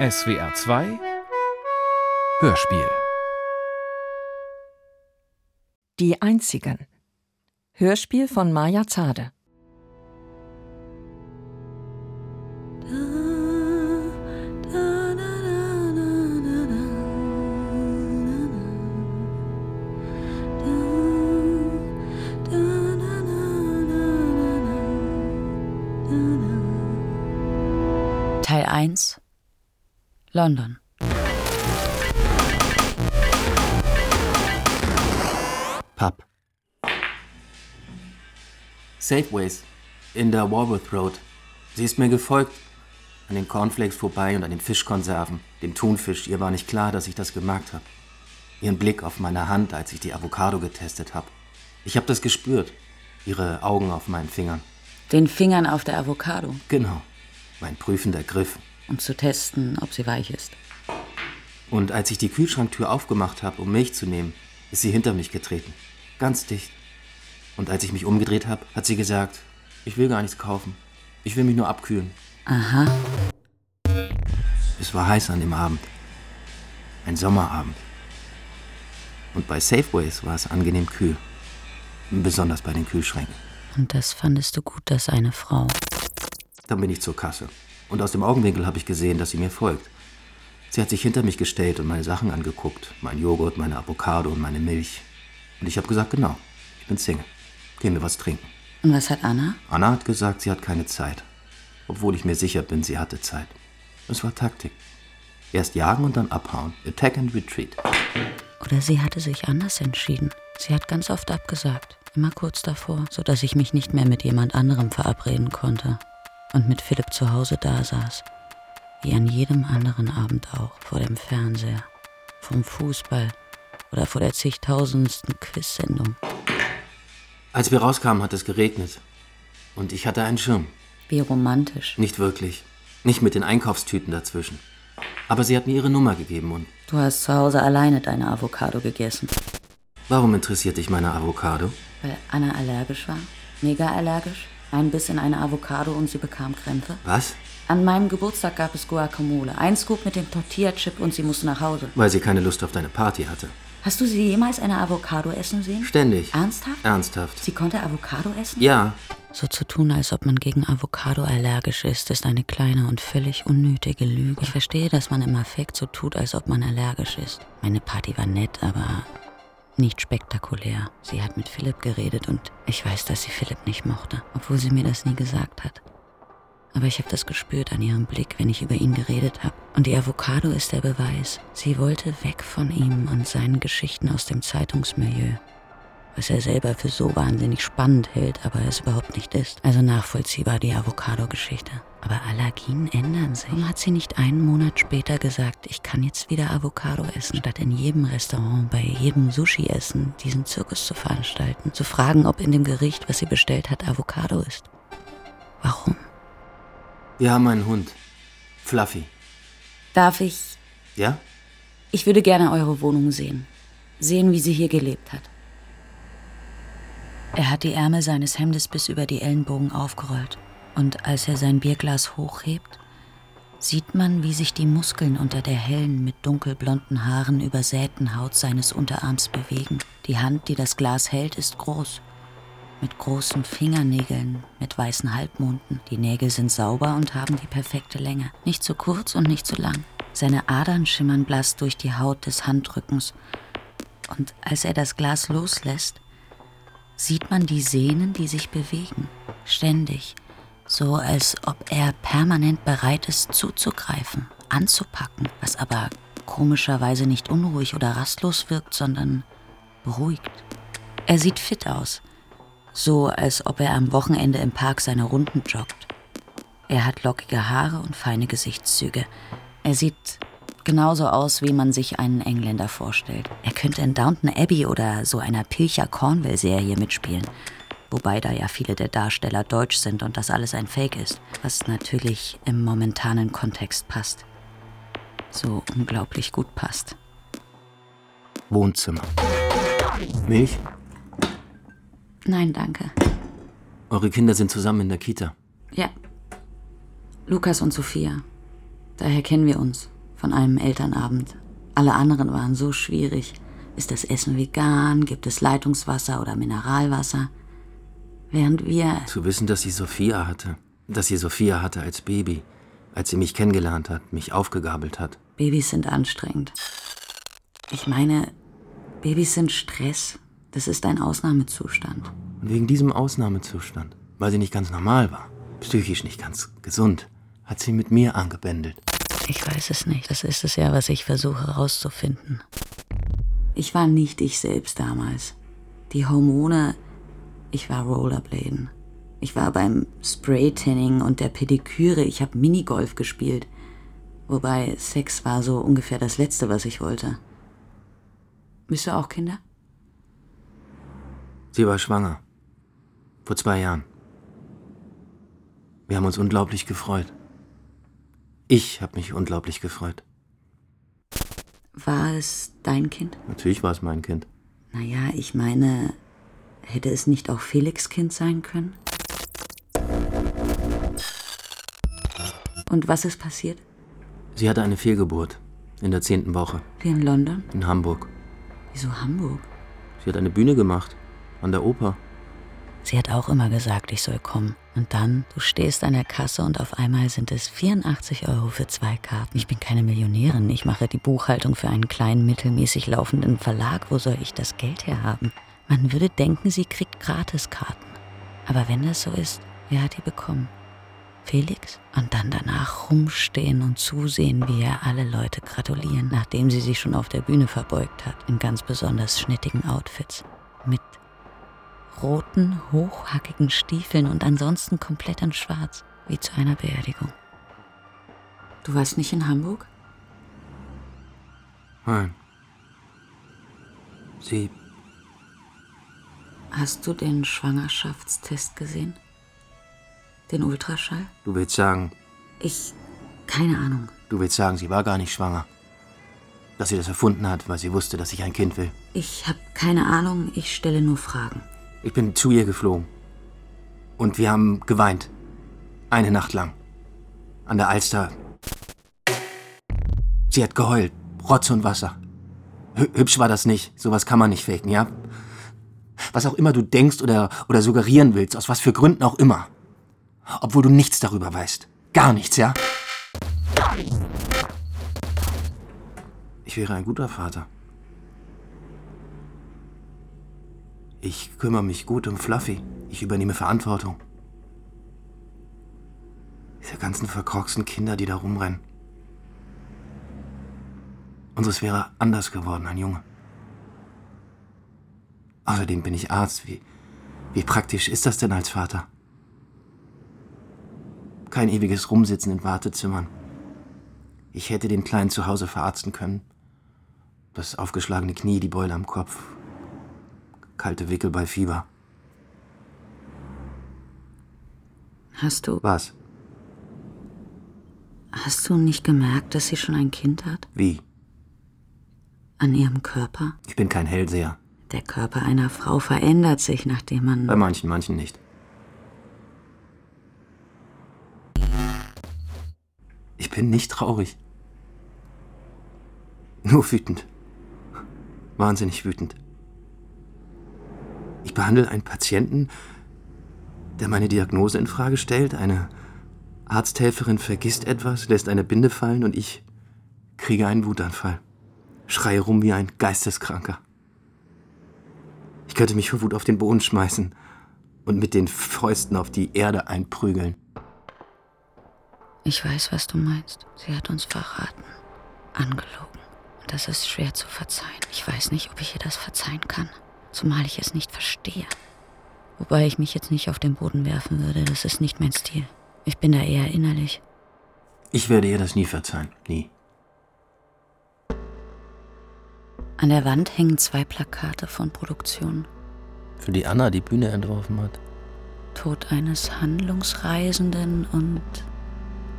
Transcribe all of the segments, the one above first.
SWR 2 Hörspiel Die Einzigen. Hörspiel von Maja Zade. London Pub. Safeways in der Warworth Road. Sie ist mir gefolgt. An den Cornflakes vorbei und an den Fischkonserven, dem Thunfisch. Ihr war nicht klar, dass ich das gemerkt habe. Ihren Blick auf meine Hand, als ich die Avocado getestet habe. Ich habe das gespürt. Ihre Augen auf meinen Fingern. Den Fingern auf der Avocado, Genau. Mein prüfender Griff. Um zu testen, ob sie weich ist. Und als ich die Kühlschranktür aufgemacht habe, um Milch zu nehmen, ist sie hinter mich getreten. Ganz dicht. Und als ich mich umgedreht habe, hat sie gesagt, ich will gar nichts kaufen. Ich will mich nur abkühlen. Aha, Es war heiß an dem Abend. Ein Sommerabend. Und bei Safeways war es angenehm kühl. Besonders bei den Kühlschränken. und das fandest du gut, dass eine Frau. Dann bin ich zur Kasse. Und aus dem Augenwinkel habe ich gesehen, dass sie mir folgt. Sie hat sich hinter mich gestellt und meine Sachen angeguckt. Mein Joghurt, meine Avocado und meine Milch. Und ich habe gesagt, genau, ich bin Single. Gehen wir was trinken. Und was hat Anna? Anna hat gesagt, sie hat keine Zeit. Obwohl ich mir sicher bin, sie hatte Zeit. Es war Taktik. Erst jagen und dann abhauen. Attack and retreat. Oder sie hatte sich anders entschieden. Sie hat ganz oft abgesagt, immer kurz davor, sodass ich mich nicht mehr mit jemand anderem verabreden konnte und mit Philipp zu Hause dasaß. Wie an jedem anderen Abend auch, vor dem Fernseher, vom Fußball oder vor der zigtausendsten Quiz-Sendung. Als wir rauskamen, hat es geregnet. Und ich hatte einen Schirm. Wie romantisch. Nicht wirklich. Nicht mit den Einkaufstüten dazwischen. Aber sie hat mir ihre Nummer gegeben und Du hast zu Hause alleine deine Avocado gegessen. warum interessiert dich meine Avocado? Weil Anna allergisch war. Mega allergisch. Ein Biss in eine Avocado und sie bekam Krämpfe. Was? An meinem Geburtstag gab es Guacamole. Ein Scoop mit dem Tortilla-Chip und sie musste nach Hause. Weil sie keine Lust auf deine Party hatte. Hast du sie jemals eine Avocado essen sehen? Ständig. Ernsthaft? Ernsthaft. Sie konnte Avocado essen? Ja, So zu tun, als ob man gegen Avocado allergisch ist, ist eine kleine und völlig unnötige Lüge. Ich verstehe, dass man im Affekt so tut, als ob man allergisch ist. Meine Party war nett, aber nicht spektakulär. Sie hat mit Philipp geredet und ich weiß, dass sie Philipp nicht mochte, obwohl sie mir das nie gesagt hat. Aber ich habe das gespürt an ihrem Blick, wenn ich über ihn geredet habe. Und die Avocado ist der Beweis. Sie wollte weg von ihm und seinen Geschichten aus dem Zeitungsmilieu was er selber für so wahnsinnig spannend hält, aber es überhaupt nicht ist. Also nachvollziehbar die Avocado-Geschichte. Aber Allergien ändern sich. Warum hat sie nicht einen Monat später gesagt, ich kann jetzt wieder Avocado essen, statt in jedem Restaurant, bei jedem Sushi-Essen diesen Zirkus zu veranstalten, zu fragen, ob in dem Gericht, was sie bestellt hat, Avocado ist? Warum? wir haben einen Hund. Fluffy. Darf ich... Ja? Ich würde gerne eure Wohnung sehen. Sehen, wie sie hier gelebt hat. Er hat die Ärmel seines Hemdes bis über die Ellenbogen aufgerollt. Und als er sein Bierglas hochhebt, sieht man, wie sich die Muskeln unter der hellen, mit dunkelblonden Haaren übersäten Haut seines Unterarms bewegen. Die Hand, die das Glas hält, ist groß. Mit großen Fingernägeln, mit weißen Halbmonden. Die Nägel sind sauber und haben die perfekte Länge. Nicht zu kurz und nicht zu lang. Seine Adern schimmern blass durch die Haut des Handrückens. Und als er das Glas loslässt, sieht man die Sehnen, die sich bewegen. Ständig. So als ob er permanent bereit ist, zuzugreifen, anzupacken, was aber komischerweise nicht unruhig oder rastlos wirkt, sondern beruhigt. Er sieht fit aus. So als ob er am Wochenende im Park seine Runden joggt. Er hat lockige Haare und feine Gesichtszüge. Er sieht genauso aus, wie man sich einen Engländer vorstellt. Er könnte in Downton Abbey oder so einer Pilcher Cornwall-Serie mitspielen. Wobei da ja viele der Darsteller deutsch sind und das alles ein Fake ist. Was natürlich im momentanen Kontext passt. So unglaublich gut passt. Wohnzimmer. Milch? Nein, danke. Eure Kinder sind zusammen in der Kita. Ja. Lukas und Sophia. Daher kennen wir uns. Von einem Elternabend. Alle anderen waren so schwierig. Ist das Essen vegan? Gibt es Leitungswasser oder Mineralwasser? Während wir. Zu wissen, dass sie Sophia hatte. Dass sie Sophia hatte als Baby. Als sie mich kennengelernt hat, mich aufgegabelt hat. Babys sind anstrengend. Ich meine, Babys sind Stress. Das ist ein Ausnahmezustand. Und wegen diesem Ausnahmezustand, weil sie nicht ganz normal war, psychisch nicht ganz gesund, hat sie mit mir angebändelt. Ich weiß es nicht. Das ist es ja, was ich versuche herauszufinden. Ich war nicht ich selbst damals. Die Hormone. Ich war Rollerbladen. Ich war beim Spraytanning und der Pediküre. Ich habe Minigolf gespielt. Wobei Sex war so ungefähr das Letzte, was ich wollte. Bist du auch Kinder? Sie war schwanger. Vor zwei Jahren. Wir haben uns unglaublich gefreut. Ich habe mich unglaublich gefreut. War es dein Kind? Natürlich war es mein Kind. Naja, ich meine, hätte es nicht auch Felix Kind sein können? Und was ist passiert? Sie hatte eine Fehlgeburt in der zehnten Woche Wie in London? in Hamburg. Wieso Hamburg? Sie hat eine Bühne gemacht an der Oper. Sie hat auch immer gesagt, ich soll kommen. Und dann, du stehst an der Kasse und auf einmal sind es 84 Euro für zwei Karten. Ich bin keine Millionärin. Ich mache die Buchhaltung für einen kleinen, mittelmäßig laufenden Verlag. Wo soll ich das Geld herhaben? Man würde denken, sie kriegt Gratiskarten. Aber wenn das so ist, wer hat die bekommen? Felix? Und dann danach rumstehen und zusehen, wie er alle Leute gratulieren, nachdem sie sich schon auf der Bühne verbeugt hat, in ganz besonders schnittigen Outfits. Mit roten, hochhackigen Stiefeln und ansonsten komplett in Schwarz, wie zu einer Beerdigung. Du warst nicht in Hamburg? Nein. Sie, Hast du den Schwangerschaftstest gesehen? Den Ultraschall? du willst sagen, Ich. keine Ahnung. du willst sagen, sie war gar nicht schwanger. Dass sie das erfunden hat, weil sie wusste, dass ich ein Kind will. Ich habe keine Ahnung, ich stelle nur Fragen. Ich bin zu ihr geflogen. Und wir haben geweint. Eine Nacht lang. An der Alster. Sie hat geheult. Rotz und Wasser. Hü hübsch war das nicht. Sowas kann man nicht faken, ja? Was auch immer du denkst oder, oder suggerieren willst, aus was für Gründen auch immer. Obwohl du nichts darüber weißt. Gar nichts, ja? Ich wäre ein guter Vater. Ich kümmere mich gut um Fluffy. Ich übernehme Verantwortung. Diese ganzen verkorksten Kinder, die da rumrennen. Unseres wäre anders geworden, ein Junge. Außerdem bin ich Arzt. Wie, wie praktisch ist das denn als Vater? Kein ewiges Rumsitzen in Wartezimmern. Ich hätte den Kleinen zu Hause verarzten können. Das aufgeschlagene Knie, die Beule am Kopf, kalte Wickel bei Fieber. Hast du. Was? Hast du nicht gemerkt, dass sie schon ein Kind hat? Wie? An ihrem Körper? Ich bin kein Hellseher. Der Körper einer Frau verändert sich, nachdem Bei man. manchen, manchen nicht. Ich bin nicht traurig. Nur wütend. Wahnsinnig wütend. Ich behandle einen Patienten, der meine Diagnose in Frage stellt. Eine Arzthelferin vergisst etwas, lässt eine Binde fallen und ich kriege einen Wutanfall. Schreie rum wie ein Geisteskranker. Ich könnte mich vor Wut auf den Boden schmeißen und mit den Fäusten auf die Erde einprügeln. Ich weiß, was du meinst. Sie hat uns verraten. Angelogen. Und das ist schwer zu verzeihen. Ich weiß nicht, ob ich ihr das verzeihen kann. Zumal ich es nicht verstehe. Wobei ich mich jetzt nicht auf den Boden werfen würde. Das ist nicht mein Stil. Ich bin da eher innerlich. Ich werde ihr das nie verzeihen. Nie. An der Wand hängen zwei Plakate von Produktionen. Für die Anna die Bühne entworfen hat. Tod eines Handlungsreisenden und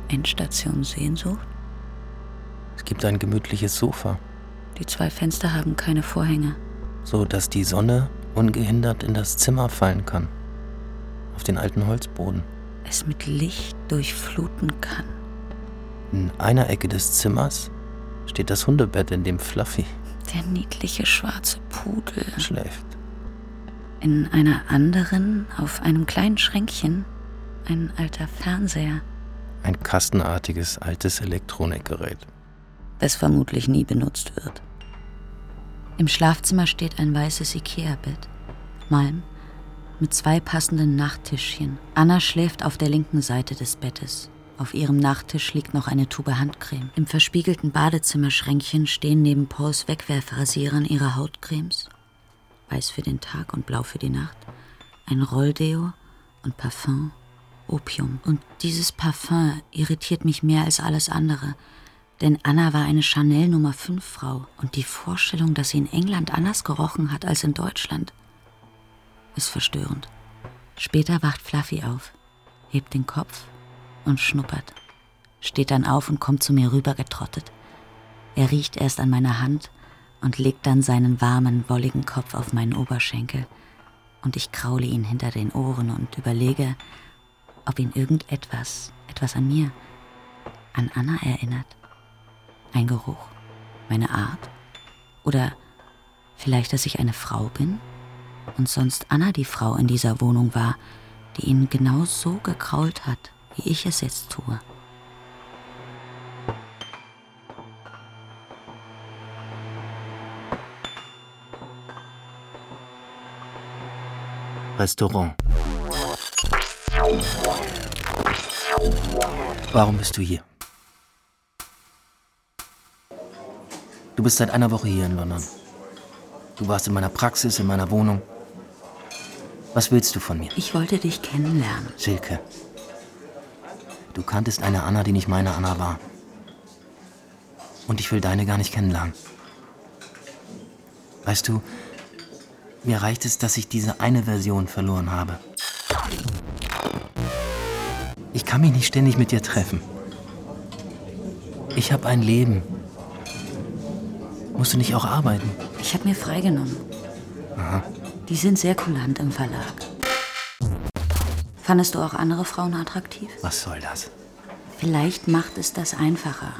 Endstation Sehnsucht. Es gibt ein gemütliches Sofa, Die zwei Fenster haben keine Vorhänge. so dass die Sonne ungehindert in das Zimmer fallen kann. Auf den alten Holzboden. Es mit Licht durchfluten kann. In einer Ecke des Zimmers steht das Hundebett, in dem Fluffy Der niedliche schwarze Pudel. schläft. In einer anderen, auf einem kleinen Schränkchen, ein alter Fernseher, Ein kastenartiges altes Elektronikgerät. das vermutlich nie benutzt wird. Im Schlafzimmer steht ein weißes Ikea-Bett, Malm, mit zwei passenden Nachttischchen. Anna schläft auf der linken Seite des Bettes. Auf ihrem Nachttisch liegt noch eine Tube Handcreme. Im verspiegelten Badezimmerschränkchen stehen neben Pauls Wegwerfrasierern ihre Hautcremes, weiß für den Tag und blau für die Nacht, ein Rolldeo und Parfum, Opium. Und dieses Parfum irritiert mich mehr als alles andere, denn Anna war eine Chanel Nummer 5 Frau und die Vorstellung, dass sie in England anders gerochen hat als in Deutschland, ist verstörend. Später wacht Fluffy auf, hebt den Kopf und schnuppert, steht dann auf und kommt zu mir rübergetrottet. Er riecht erst an meiner Hand und legt dann seinen warmen, wolligen Kopf auf meinen Oberschenkel. Und ich kraule ihn hinter den Ohren und überlege, ob ihn irgendetwas, etwas an mir, an Anna erinnert. Ein Geruch, meine Art? Oder vielleicht, dass ich eine Frau bin? Und sonst Anna die Frau in dieser Wohnung war, die ihn genau so gekrault hat, wie ich es jetzt tue. Restaurant. Warum bist du hier? Du bist seit einer Woche hier in London. Du warst in meiner Praxis, in meiner Wohnung. Was willst du von mir? Ich wollte dich kennenlernen. Silke. Du kanntest eine Anna, die nicht meine Anna war. Und ich will deine gar nicht kennenlernen. Weißt du, mir reicht es, dass ich diese eine Version verloren habe. Ich kann mich nicht ständig mit dir treffen. Ich habe ein Leben. Musst du nicht auch arbeiten? Ich habe mir freigenommen. Die sind sehr kulant im Verlag. Fandest du auch andere Frauen attraktiv? Was soll das? Vielleicht macht es das einfacher.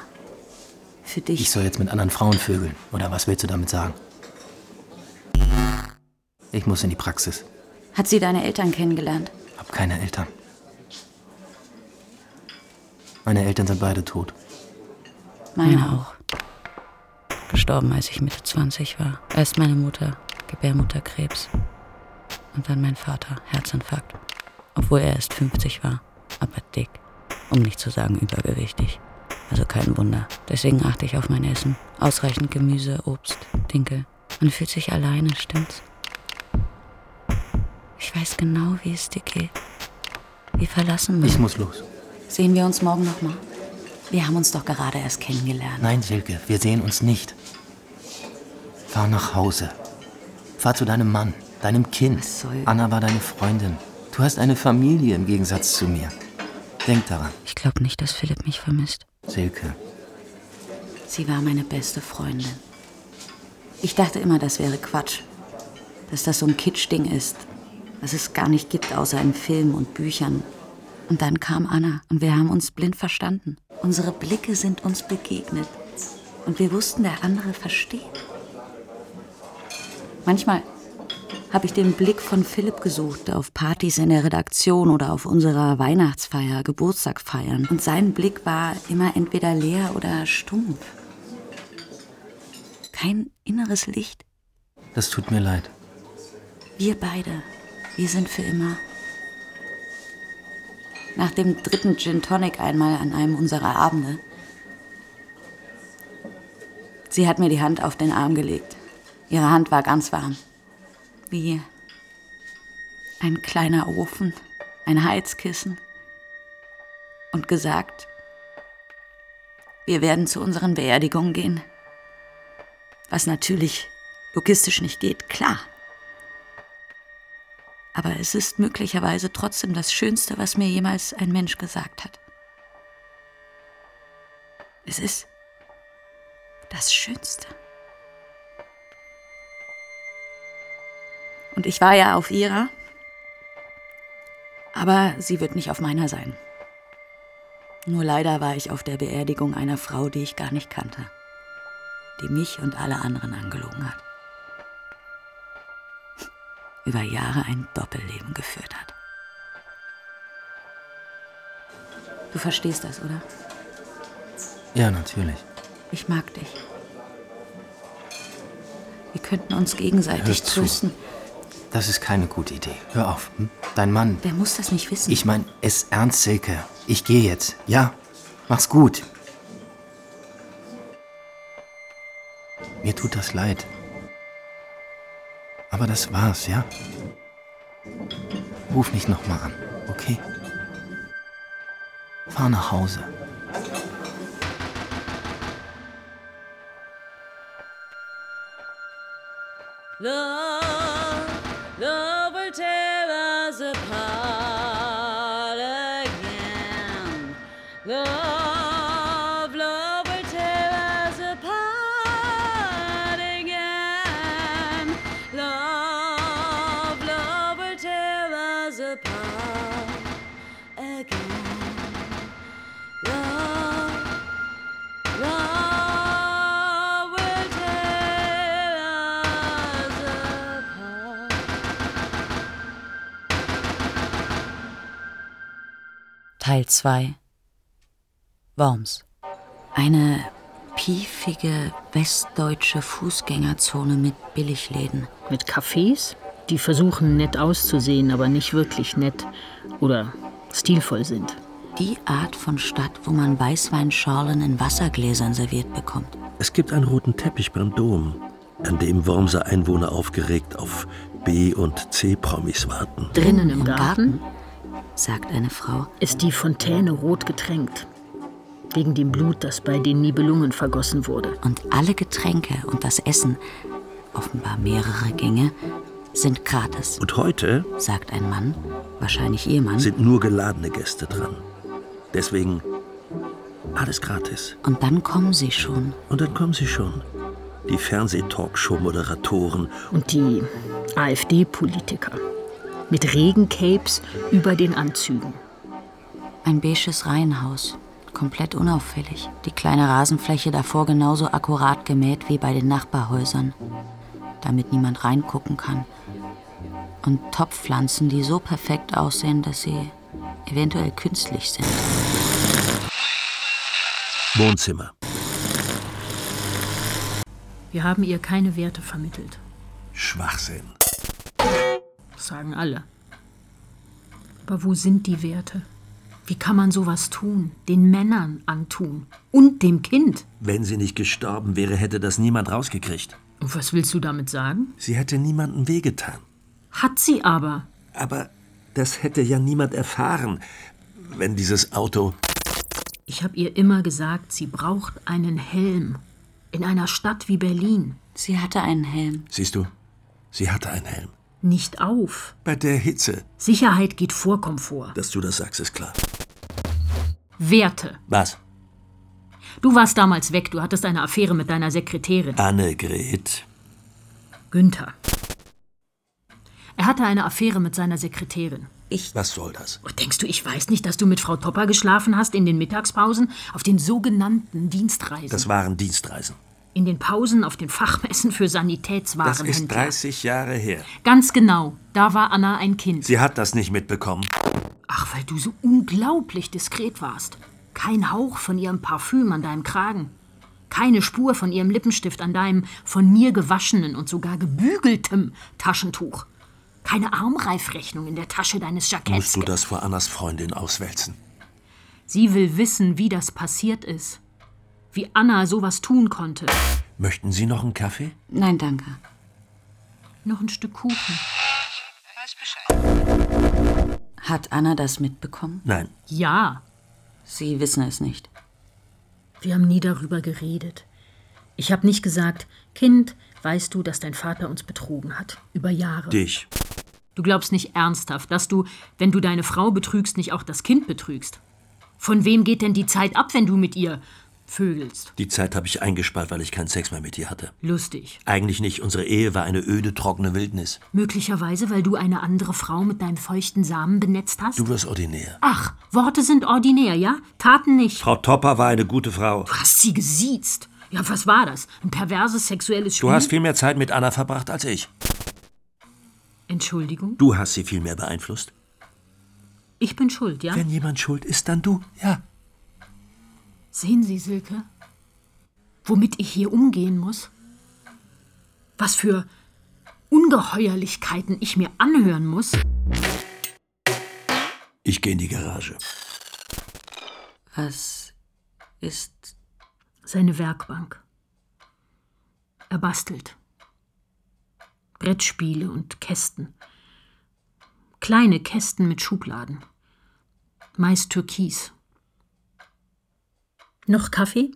Für dich. Ich soll jetzt mit anderen Frauen vögeln. Oder was willst du damit sagen? Ich muss in die Praxis. Hat sie deine Eltern kennengelernt? Hab keine Eltern. Meine Eltern sind beide tot. Meine auch. Gestorben, als ich Mitte 20 war. Erst meine Mutter, Gebärmutterkrebs. Und dann mein Vater, Herzinfarkt. Obwohl er erst 50 war, aber dick. Um nicht zu sagen übergewichtig. Also kein Wunder. Deswegen achte ich auf mein Essen. Ausreichend Gemüse, Obst, Dinkel. Man fühlt sich alleine, stimmt's? Ich weiß genau, wie es dir geht. Wie verlassen man. Ich muss los. Sehen wir uns morgen nochmal? Wir haben uns doch gerade erst kennengelernt. Nein, Silke, wir sehen uns nicht. Fahr nach Hause. Fahr zu deinem Mann, deinem Kind. Was soll- Anna war deine Freundin. Du hast eine Familie im Gegensatz zu mir. Denk daran, Ich glaube nicht, dass Philipp mich vermisst. Silke. Sie war meine beste Freundin. Ich dachte immer, das wäre Quatsch. Dass das so ein Kitschding ist. Dass es gar nicht gibt, außer in Filmen und Büchern. Und dann kam Anna und wir haben uns blind verstanden. Unsere Blicke sind uns begegnet. Und wir wussten, der andere versteht. Manchmal habe ich den Blick von Philipp gesucht auf Partys in der Redaktion oder auf unserer Weihnachtsfeier, Geburtstagfeiern. Und sein Blick war immer entweder leer oder stumpf. Kein inneres Licht. Das tut mir leid. Wir beide, wir sind für immer. Nach dem dritten Gin Tonic einmal an einem unserer Abende. Sie hat mir die Hand auf den Arm gelegt. Ihre Hand war ganz warm. Wie ein kleiner Ofen, ein Heizkissen. Und gesagt, wir werden zu unseren Beerdigungen gehen. Was natürlich logistisch nicht geht, klar. Aber es ist möglicherweise trotzdem das Schönste, was mir jemals ein Mensch gesagt hat. Es ist das Schönste. Und ich war ja auf ihrer, aber sie wird nicht auf meiner sein. Nur leider war ich auf der Beerdigung einer Frau, die ich gar nicht kannte, die mich und alle anderen angelogen hat. Über Jahre ein Doppelleben geführt hat. Du verstehst das, oder? Ja, natürlich. Ich mag dich. Wir könnten uns gegenseitig Hör zu. Das ist keine gute Idee. Hör auf. Hm? Dein Mann. Wer muss das nicht wissen? Ich mein, es ernst, Silke. Ich gehe jetzt. Ja? Mach's gut. Mir tut das leid. Aber das war's, ja? Ruf mich nochmal an, okay? Fahr nach Hause. Love, 2 Worms. Eine piefige westdeutsche Fußgängerzone mit Billigläden. Mit Cafés, die versuchen nett auszusehen, aber nicht wirklich nett oder stilvoll sind. Die Art von Stadt, wo man Weißweinschorlen in Wassergläsern serviert bekommt. Es gibt einen roten Teppich beim Dom, an dem Wormser Einwohner aufgeregt auf B- und C-Promis warten. Drinnen im Garten sagt eine Frau. ist die Fontäne rot getränkt. Wegen dem Blut, das bei den Nibelungen vergossen wurde. Und alle Getränke und das Essen, offenbar mehrere Gänge, sind gratis, Und heute sagt ein Mann, wahrscheinlich ihr Mann. sind nur geladene Gäste dran. Deswegen alles gratis. Und dann kommen sie schon. Und dann kommen sie schon. Die Fernseh-Talkshow-Moderatoren Und die AfD-Politiker. Mit Regencapes über den Anzügen. Ein beiges Reihenhaus, komplett unauffällig. Die kleine Rasenfläche davor genauso akkurat gemäht wie bei den Nachbarhäusern, damit niemand reingucken kann. Und Topfpflanzen, die so perfekt aussehen, dass sie eventuell künstlich sind. Wohnzimmer. Wir haben ihr keine Werte vermittelt. Schwachsinn. Das sagen alle. Aber wo sind die Werte? Wie kann man sowas tun? Den Männern antun. Und dem Kind. Wenn sie nicht gestorben wäre, hätte das niemand rausgekriegt. Und was willst du damit sagen? Sie hätte niemandem wehgetan. Hat sie aber. Aber das hätte ja niemand erfahren, wenn dieses Auto. Ich habe ihr immer gesagt, sie braucht einen Helm. In einer Stadt wie Berlin. Sie hatte einen Helm. Siehst du, sie hatte einen Helm. Nicht auf. Bei der Hitze. Sicherheit geht vor Komfort. Dass du das sagst, ist klar. Werte. Was? Du warst damals weg, du hattest eine Affäre mit deiner Sekretärin. Annegret. Günther. Er hatte eine Affäre mit seiner Sekretärin. Was soll das? Oh, Denkst du, ich weiß nicht, dass du mit Frau Topper geschlafen hast in den Mittagspausen auf den sogenannten Dienstreisen? Das waren Dienstreisen. In den Pausen auf den Fachmessen für Das ist Sanitätswarenhändler. 30 Jahre her. Ganz genau, da war Anna ein Kind. Sie hat das nicht mitbekommen. Ach, weil du so unglaublich diskret warst. Kein Hauch von ihrem Parfüm an deinem Kragen. Keine Spur von ihrem Lippenstift an deinem von mir gewaschenen und sogar gebügeltem Taschentuch. Keine Armreifrechnung in der Tasche deines Jacketts. Musst du das vor Annas Freundin auswälzen? Sie will wissen, wie das passiert ist. Wie Anna sowas tun konnte. Möchten Sie noch einen Kaffee? Nein, danke. Noch ein Stück Kuchen. Hat Anna das mitbekommen? Nein. Ja, Sie wissen es nicht. wir haben nie darüber geredet. Ich habe nicht gesagt, Kind, weißt du, dass dein Vater uns betrogen hat. Über Jahre. Dich. Du glaubst nicht ernsthaft, dass du, wenn du deine Frau betrügst, nicht auch das Kind betrügst. Von wem geht denn die Zeit ab, wenn du mit ihr Vögelst. Die Zeit habe ich eingespart, weil ich keinen Sex mehr mit dir hatte. Lustig. Eigentlich nicht. Unsere Ehe war eine öde, trockene Wildnis. Möglicherweise, weil du eine andere Frau mit deinen feuchten Samen benetzt hast? Du wirst ordinär. Ach, Worte sind ordinär, ja? Taten nicht. Frau Topper war eine gute Frau. Du hast sie gesiezt. Ja, was war das? Ein perverses sexuelles Spiel? Du hast viel mehr Zeit mit Anna verbracht als ich. Entschuldigung? Du hast sie viel mehr beeinflusst. Ich bin schuld, ja? Wenn jemand schuld ist, dann du. Ja. Sehen Sie, Silke, womit ich hier umgehen muss? Was für Ungeheuerlichkeiten ich mir anhören muss? Ich gehe in die Garage. Was ist. Seine Werkbank. Er bastelt. Brettspiele und Kästen. Kleine Kästen mit Schubladen. Meist türkis. Noch Kaffee?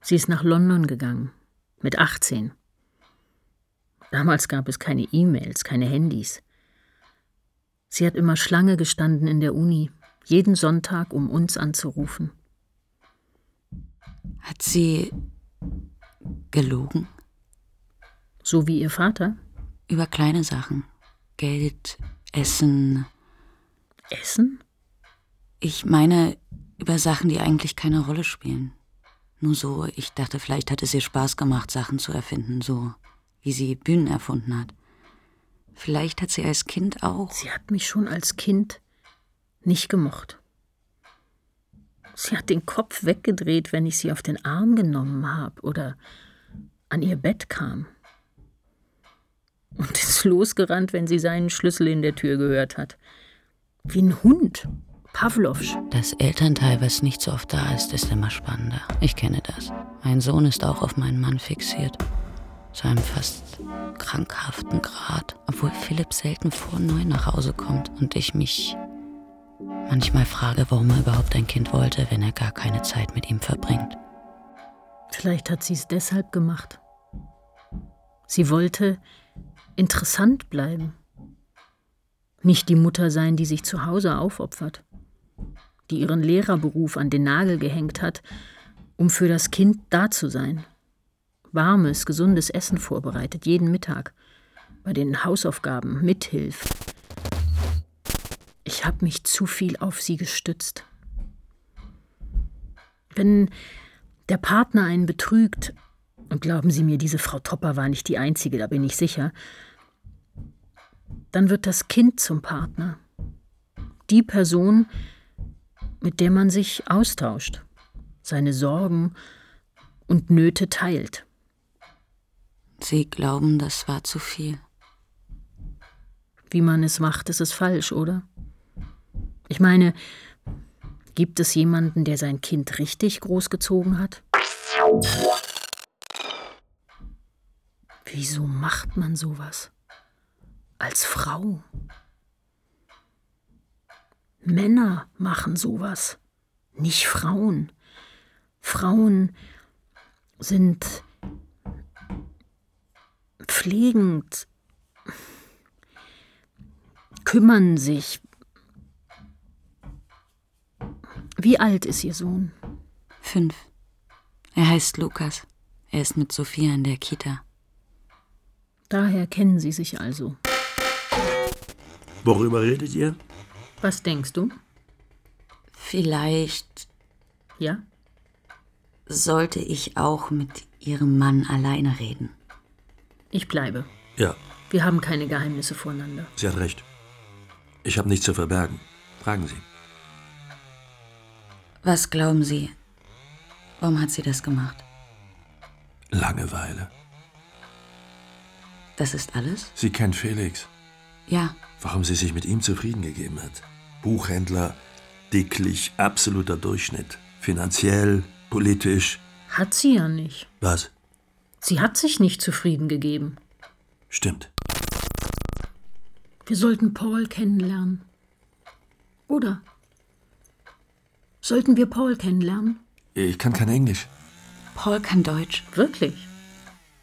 Sie ist nach London gegangen. Mit 18. Damals gab es keine E-Mails, keine Handys. Sie hat immer Schlange gestanden in der Uni, jeden Sonntag, um uns anzurufen. Hat sie. gelogen? So wie ihr Vater? Über kleine Sachen. Geld, Essen. Essen? Ich meine, über Sachen, die eigentlich keine Rolle spielen. Nur so, ich dachte, vielleicht hat es ihr Spaß gemacht, Sachen zu erfinden, so wie sie Bühnen erfunden hat. Vielleicht hat sie als Kind auch. Sie hat mich schon als Kind nicht gemocht. Sie hat den Kopf weggedreht, wenn ich sie auf den Arm genommen habe oder an ihr Bett kam. Und ist losgerannt, wenn sie seinen Schlüssel in der Tür gehört hat. Wie ein Hund. Pavlovsch. Das Elternteil, was nicht so oft da ist, ist immer spannender. Ich kenne das. Mein Sohn ist auch auf meinen Mann fixiert. Zu einem fast krankhaften Grad. Obwohl Philipp selten vor neun nach Hause kommt und ich mich manchmal frage, warum er überhaupt ein Kind wollte, wenn er gar keine Zeit mit ihm verbringt. Vielleicht hat sie es deshalb gemacht. Sie wollte interessant bleiben. Nicht die Mutter sein, die sich zu Hause aufopfert, die ihren Lehrerberuf an den Nagel gehängt hat, um für das Kind da zu sein. Warmes, gesundes Essen vorbereitet, jeden Mittag, bei den Hausaufgaben mithilft. Ich habe mich zu viel auf sie gestützt. Wenn der Partner einen betrügt, und glauben Sie mir, diese Frau Topper war nicht die einzige, da bin ich sicher, dann wird das Kind zum Partner. Die Person, mit der man sich austauscht, seine Sorgen und Nöte teilt. Sie glauben, das war zu viel. Wie man es macht, ist es falsch, oder? Ich meine, gibt es jemanden, der sein Kind richtig großgezogen hat? Wieso macht man sowas? Als Frau? Männer machen sowas, nicht Frauen. Frauen sind pflegend, kümmern sich. Wie alt ist Ihr Sohn? Fünf. Er heißt Lukas. Er ist mit Sophia in der Kita. Daher kennen Sie sich also. Worüber redet ihr? Was denkst du? Vielleicht Ja? sollte ich auch mit ihrem Mann alleine reden. Ich bleibe. Ja, Wir haben keine Geheimnisse voneinander. sie hat recht. Ich habe nichts zu verbergen. Fragen Sie. Was glauben Sie? Warum hat sie das gemacht? Langeweile. Das ist alles? Sie kennt Felix. Ja, Warum sie sich mit ihm zufrieden gegeben hat. Buchhändler, dicklich, absoluter Durchschnitt. Finanziell, politisch. Hat sie ja nicht. Was? Sie hat sich nicht zufrieden gegeben. Stimmt. Wir sollten Paul kennenlernen. Oder? Sollten wir Paul kennenlernen? Ich kann kein Englisch. Paul kann Deutsch. Wirklich?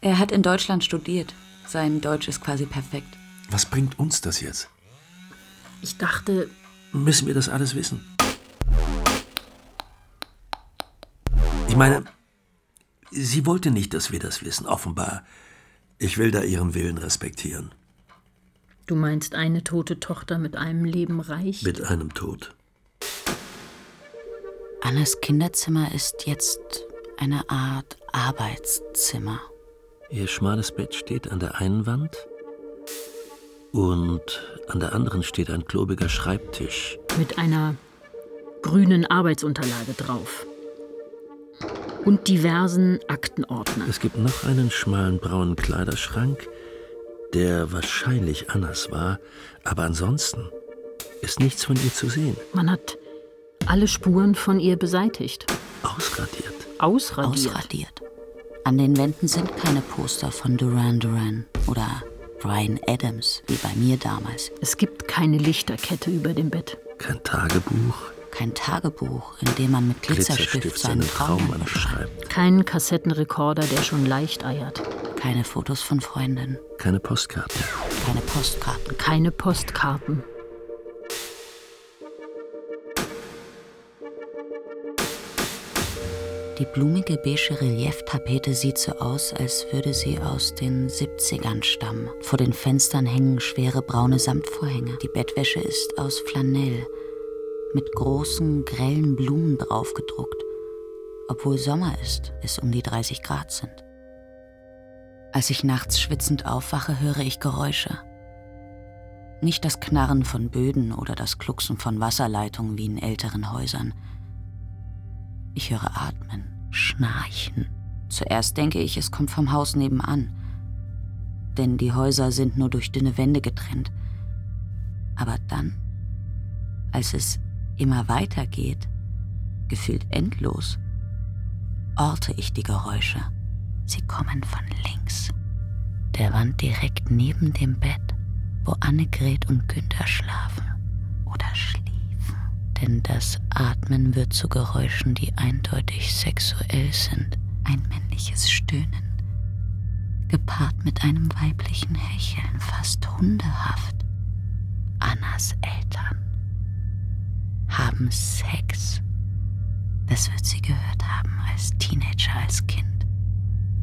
Er hat in Deutschland studiert. Sein Deutsch ist quasi perfekt. Was bringt uns das jetzt? Ich dachte, Müssen wir das alles wissen? Ich meine, sie wollte nicht, dass wir das wissen, offenbar. Ich will da ihren Willen respektieren. Du meinst eine tote Tochter mit einem Leben reich? Mit einem Tod. Annas Kinderzimmer ist jetzt eine Art Arbeitszimmer. Ihr schmales Bett steht an der einen Wand und an der anderen steht ein klobiger Schreibtisch. Mit einer grünen Arbeitsunterlage drauf. Und diversen Aktenordnern. Es gibt noch einen schmalen braunen Kleiderschrank, der wahrscheinlich Annas war, aber ansonsten ist nichts von ihr zu sehen. Man hat alle Spuren von ihr beseitigt. Ausradiert. Ausradiert. Ausradiert. An den Wänden sind keine Poster von Duran Duran oder Brian Adams, wie bei mir damals. Es gibt keine Lichterkette über dem Bett. Kein Tagebuch. Kein Tagebuch, in dem man mit Glitzerstift, Glitzerstift seinen Traum beschreibt. anschreibt. Kein Kassettenrekorder, der schon leicht eiert. Keine Fotos von Freundinnen, Keine Postkarten. keine Postkarten. Keine Postkarten. Die blumige beige Relieftapete sieht so aus, als würde sie aus den 70ern stammen. Vor den Fenstern hängen schwere braune Samtvorhänge. Die Bettwäsche ist aus Flanell, mit großen, grellen Blumen draufgedruckt. Obwohl Sommer ist, es um die 30 Grad sind. Als ich nachts schwitzend aufwache, höre ich Geräusche. Nicht das Knarren von Böden oder das Klucksen von Wasserleitungen wie in älteren Häusern. Ich höre Atmen, Schnarchen. Zuerst denke ich, es kommt vom Haus nebenan. Denn die Häuser sind nur durch dünne Wände getrennt. Aber dann, als es immer weiter geht, gefühlt endlos, orte ich die Geräusche. Sie kommen von links. Der Wand direkt neben dem Bett, wo Annegret und Günther schlafen oder schliefen. Denn das Atmen wird zu Geräuschen, die eindeutig sexuell sind. Ein männliches Stöhnen, gepaart mit einem weiblichen Hecheln, fast hundehaft. Annas Eltern haben Sex. Das wird sie gehört haben als Teenager, als Kind.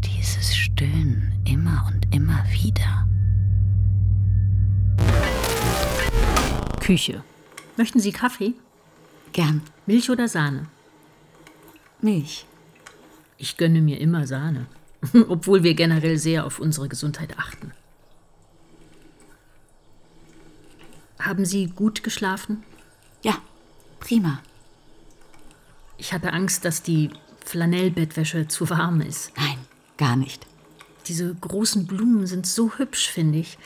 Dieses Stöhnen immer und immer wieder. Küche. Möchten Sie Kaffee? Gern Milch oder Sahne? Milch. Ich gönne mir immer Sahne. Obwohl wir generell sehr auf unsere Gesundheit achten. Haben Sie gut geschlafen? Ja, prima. Ich hatte Angst, dass die Flanellbettwäsche zu warm ist. Nein, gar nicht. Diese großen Blumen sind so hübsch, finde ich.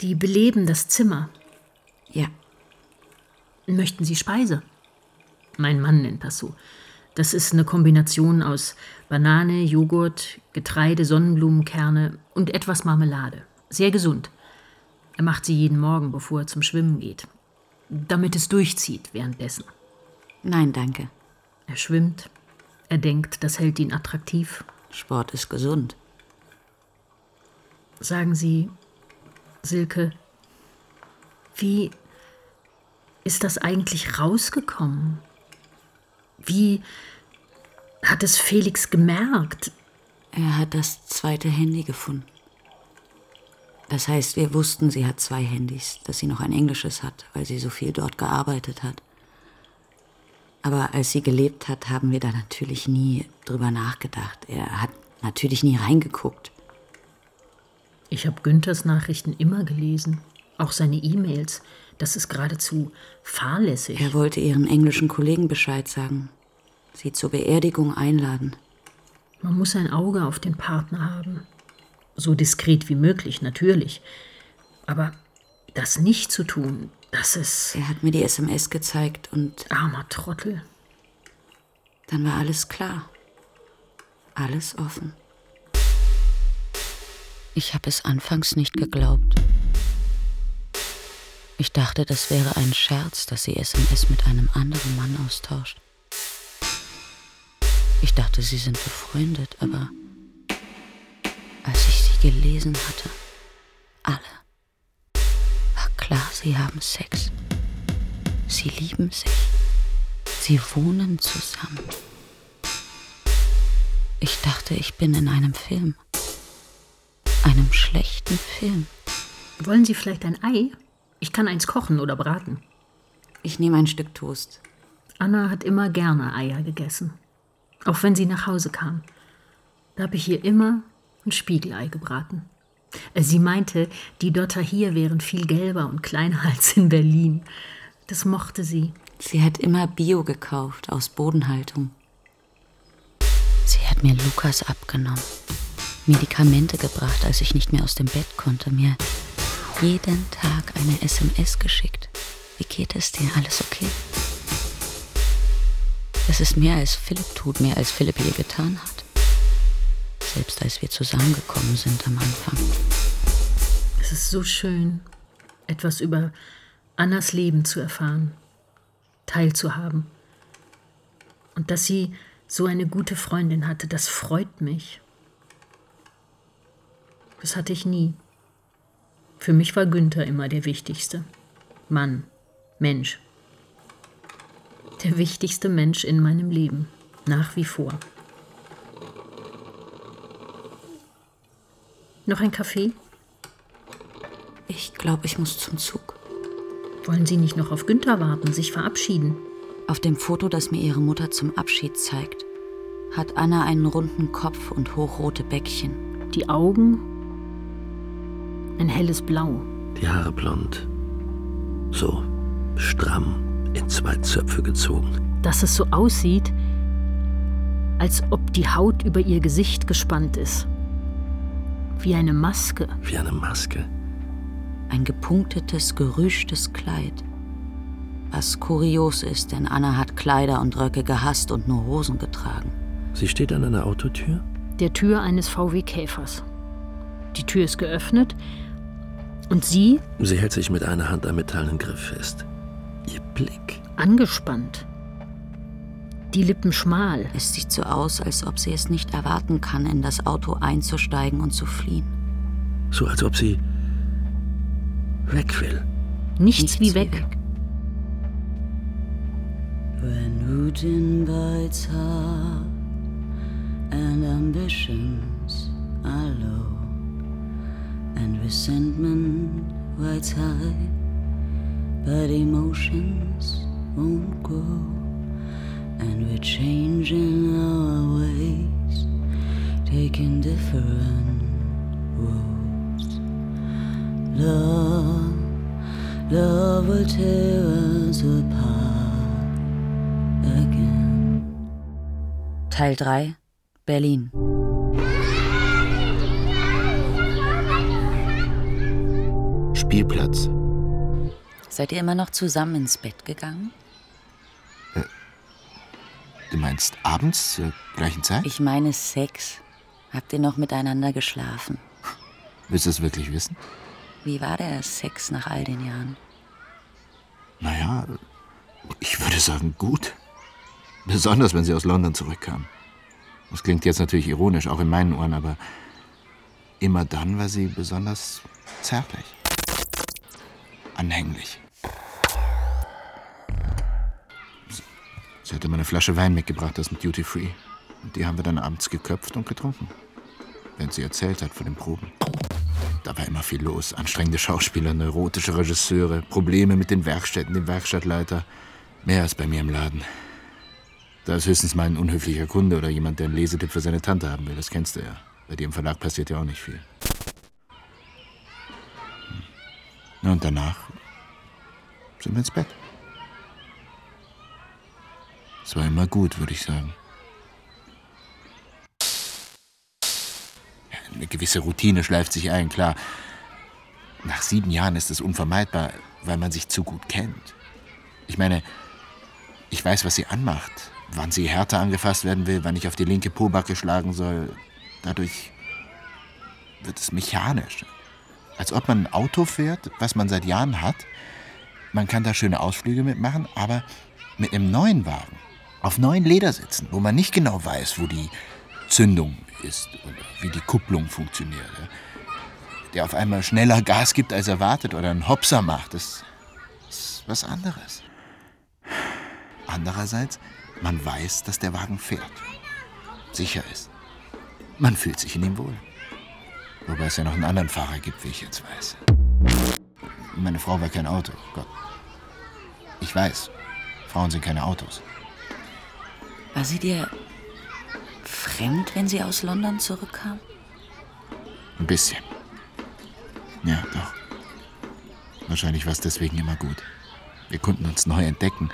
Die beleben das Zimmer. Ja, Möchten Sie Speise? Mein Mann nennt das so. Das ist eine Kombination aus Banane, Joghurt, Getreide, Sonnenblumenkerne und etwas Marmelade. Sehr gesund. Er macht sie jeden Morgen, bevor er zum Schwimmen geht. Damit es durchzieht währenddessen. nein, danke. Er schwimmt. Er denkt, das hält ihn attraktiv. Sport ist gesund. Sagen Sie, Silke, wie ist das eigentlich rausgekommen? Wie hat es Felix gemerkt? Er hat das zweite Handy gefunden. Das heißt, wir wussten, sie hat zwei Handys, dass sie noch ein englisches hat, weil sie so viel dort gearbeitet hat. Aber als sie gelebt hat, haben wir da natürlich nie drüber nachgedacht. Er hat natürlich nie reingeguckt. Ich habe Günthers Nachrichten immer gelesen, auch seine E-Mails. Das ist geradezu fahrlässig. Er wollte ihren englischen Kollegen Bescheid sagen, sie zur Beerdigung einladen. Man muss ein Auge auf den Partner haben. So diskret wie möglich, natürlich. Aber das nicht zu tun, das ist Er hat mir die SMS gezeigt und armer Trottel. dann war alles klar. Alles offen. Ich habe es anfangs nicht geglaubt. Ich dachte, das wäre ein Scherz, dass sie SMS mit einem anderen Mann austauscht. Ich dachte, sie sind befreundet, aber als ich sie gelesen hatte, alle, war klar, sie haben Sex. Sie lieben sich. Sie wohnen zusammen. Ich dachte, ich bin in einem Film. Einem schlechten Film. Wollen Sie vielleicht ein Ei? Ich kann eins kochen oder braten. Ich nehme ein Stück Toast. Anna hat immer gerne Eier gegessen. Auch wenn sie nach Hause kam. Da habe ich ihr immer ein Spiegelei gebraten. Äh, Sie meinte, die Dotter hier wären viel gelber und kleiner als in Berlin. Das mochte sie. Sie hat immer Bio gekauft, aus Bodenhaltung. Sie hat mir Lukas abgenommen, Medikamente gebracht, als ich nicht mehr aus dem Bett konnte, mir jeden Tag eine SMS geschickt. Wie geht es dir? Alles okay? Das ist mehr als Philipp tut, mehr als Philipp je getan hat. Selbst als wir zusammengekommen sind am Anfang. Es ist so schön, etwas über Annas Leben zu erfahren, teilzuhaben. Und dass sie so eine gute Freundin hatte, das freut mich. Das hatte ich nie. Für mich war Günther immer der Wichtigste. Mann, Mensch. Der wichtigste Mensch in meinem Leben, nach wie vor. Noch ein Kaffee? Ich glaube, ich muss zum Zug. Wollen Sie nicht noch auf Günther warten, sich verabschieden? Auf dem Foto, das mir ihre Mutter zum Abschied zeigt, hat Anna einen runden Kopf und hochrote Bäckchen. Die Augen? Ein helles Blau. Die Haare blond. So stramm in zwei Zöpfe gezogen. Dass es so aussieht, als ob die Haut über ihr Gesicht gespannt ist. Wie eine Maske. Wie eine Maske. Ein gepunktetes, gerüschtes Kleid. Was kurios ist, denn Anna hat Kleider und Röcke gehasst und nur Hosen getragen. Sie steht an einer Autotür. Der Tür eines VW-Käfers. Die Tür ist geöffnet und sie Sie hält sich mit einer Hand am metallenen Griff fest. Ihr Blick. angespannt. Die Lippen schmal. Es sieht so aus, als ob sie es nicht erwarten kann, in das Auto einzusteigen und zu fliehen. So als ob sie weg will. Nichts, wie weg. When routine bites hard and ambitions are low, and resentment rides high, but emotions won't grow, and we're changing our ways, taking different roads. Love, love will tear us apart again. Teil 3 Berlin. Spielplatz. Seid ihr immer noch zusammen ins Bett gegangen? Du meinst abends zur gleichen Zeit? Ich meine Sex. Habt ihr noch miteinander geschlafen? Willst du es wirklich wissen? Wie war der Sex nach all den Jahren? Naja, ich würde sagen, gut. Besonders, wenn sie aus London zurückkam. Das klingt jetzt natürlich ironisch, auch in meinen Ohren, aber immer dann war sie besonders zärtlich. Anhänglich. Sie- hatte mir eine Flasche Wein mitgebracht aus dem Duty Free. Und die haben wir dann abends geköpft und getrunken. Während sie erzählt hat von den Proben. Da war immer viel los. Anstrengende Schauspieler, neurotische Regisseure, Probleme mit den Werkstätten, dem Werkstattleiter. Mehr als bei mir im Laden. Da ist höchstens mal ein unhöflicher Kunde oder jemand, der einen Lesetipp für seine Tante haben will. Das kennst du ja. Bei dir im Verlag passiert ja auch nicht viel. Hm. Und danach sind wir ins Bett. Es war immer gut, würde ich sagen. Eine gewisse Routine schleift sich ein, klar. Nach sieben Jahren ist es unvermeidbar, weil man sich zu gut kennt. Ich meine, ich weiß, was sie anmacht, wann sie härter angefasst werden will, wann ich auf die linke Pobacke schlagen soll. Dadurch wird es mechanisch. Als ob man ein Auto fährt, was man seit Jahren hat. Man kann da schöne Ausflüge mitmachen, aber mit einem neuen Wagen, auf neuen Ledersitzen, wo man nicht genau weiß, wo die Zündung ist oder wie die Kupplung funktioniert. Der auf einmal schneller Gas gibt als erwartet oder einen Hopser macht, das ist was anderes. Andererseits, man weiß, dass der Wagen fährt, sicher ist, Man fühlt sich in ihm wohl. Wobei es ja noch einen anderen Fahrer gibt, wie ich jetzt weiß. Meine Frau war kein Auto. Gott. Ich weiß. Frauen sind keine Autos. War sie dir fremd, wenn sie aus London zurückkam? Ein bisschen. Ja, doch. Wahrscheinlich war es deswegen immer gut. Wir konnten uns neu entdecken.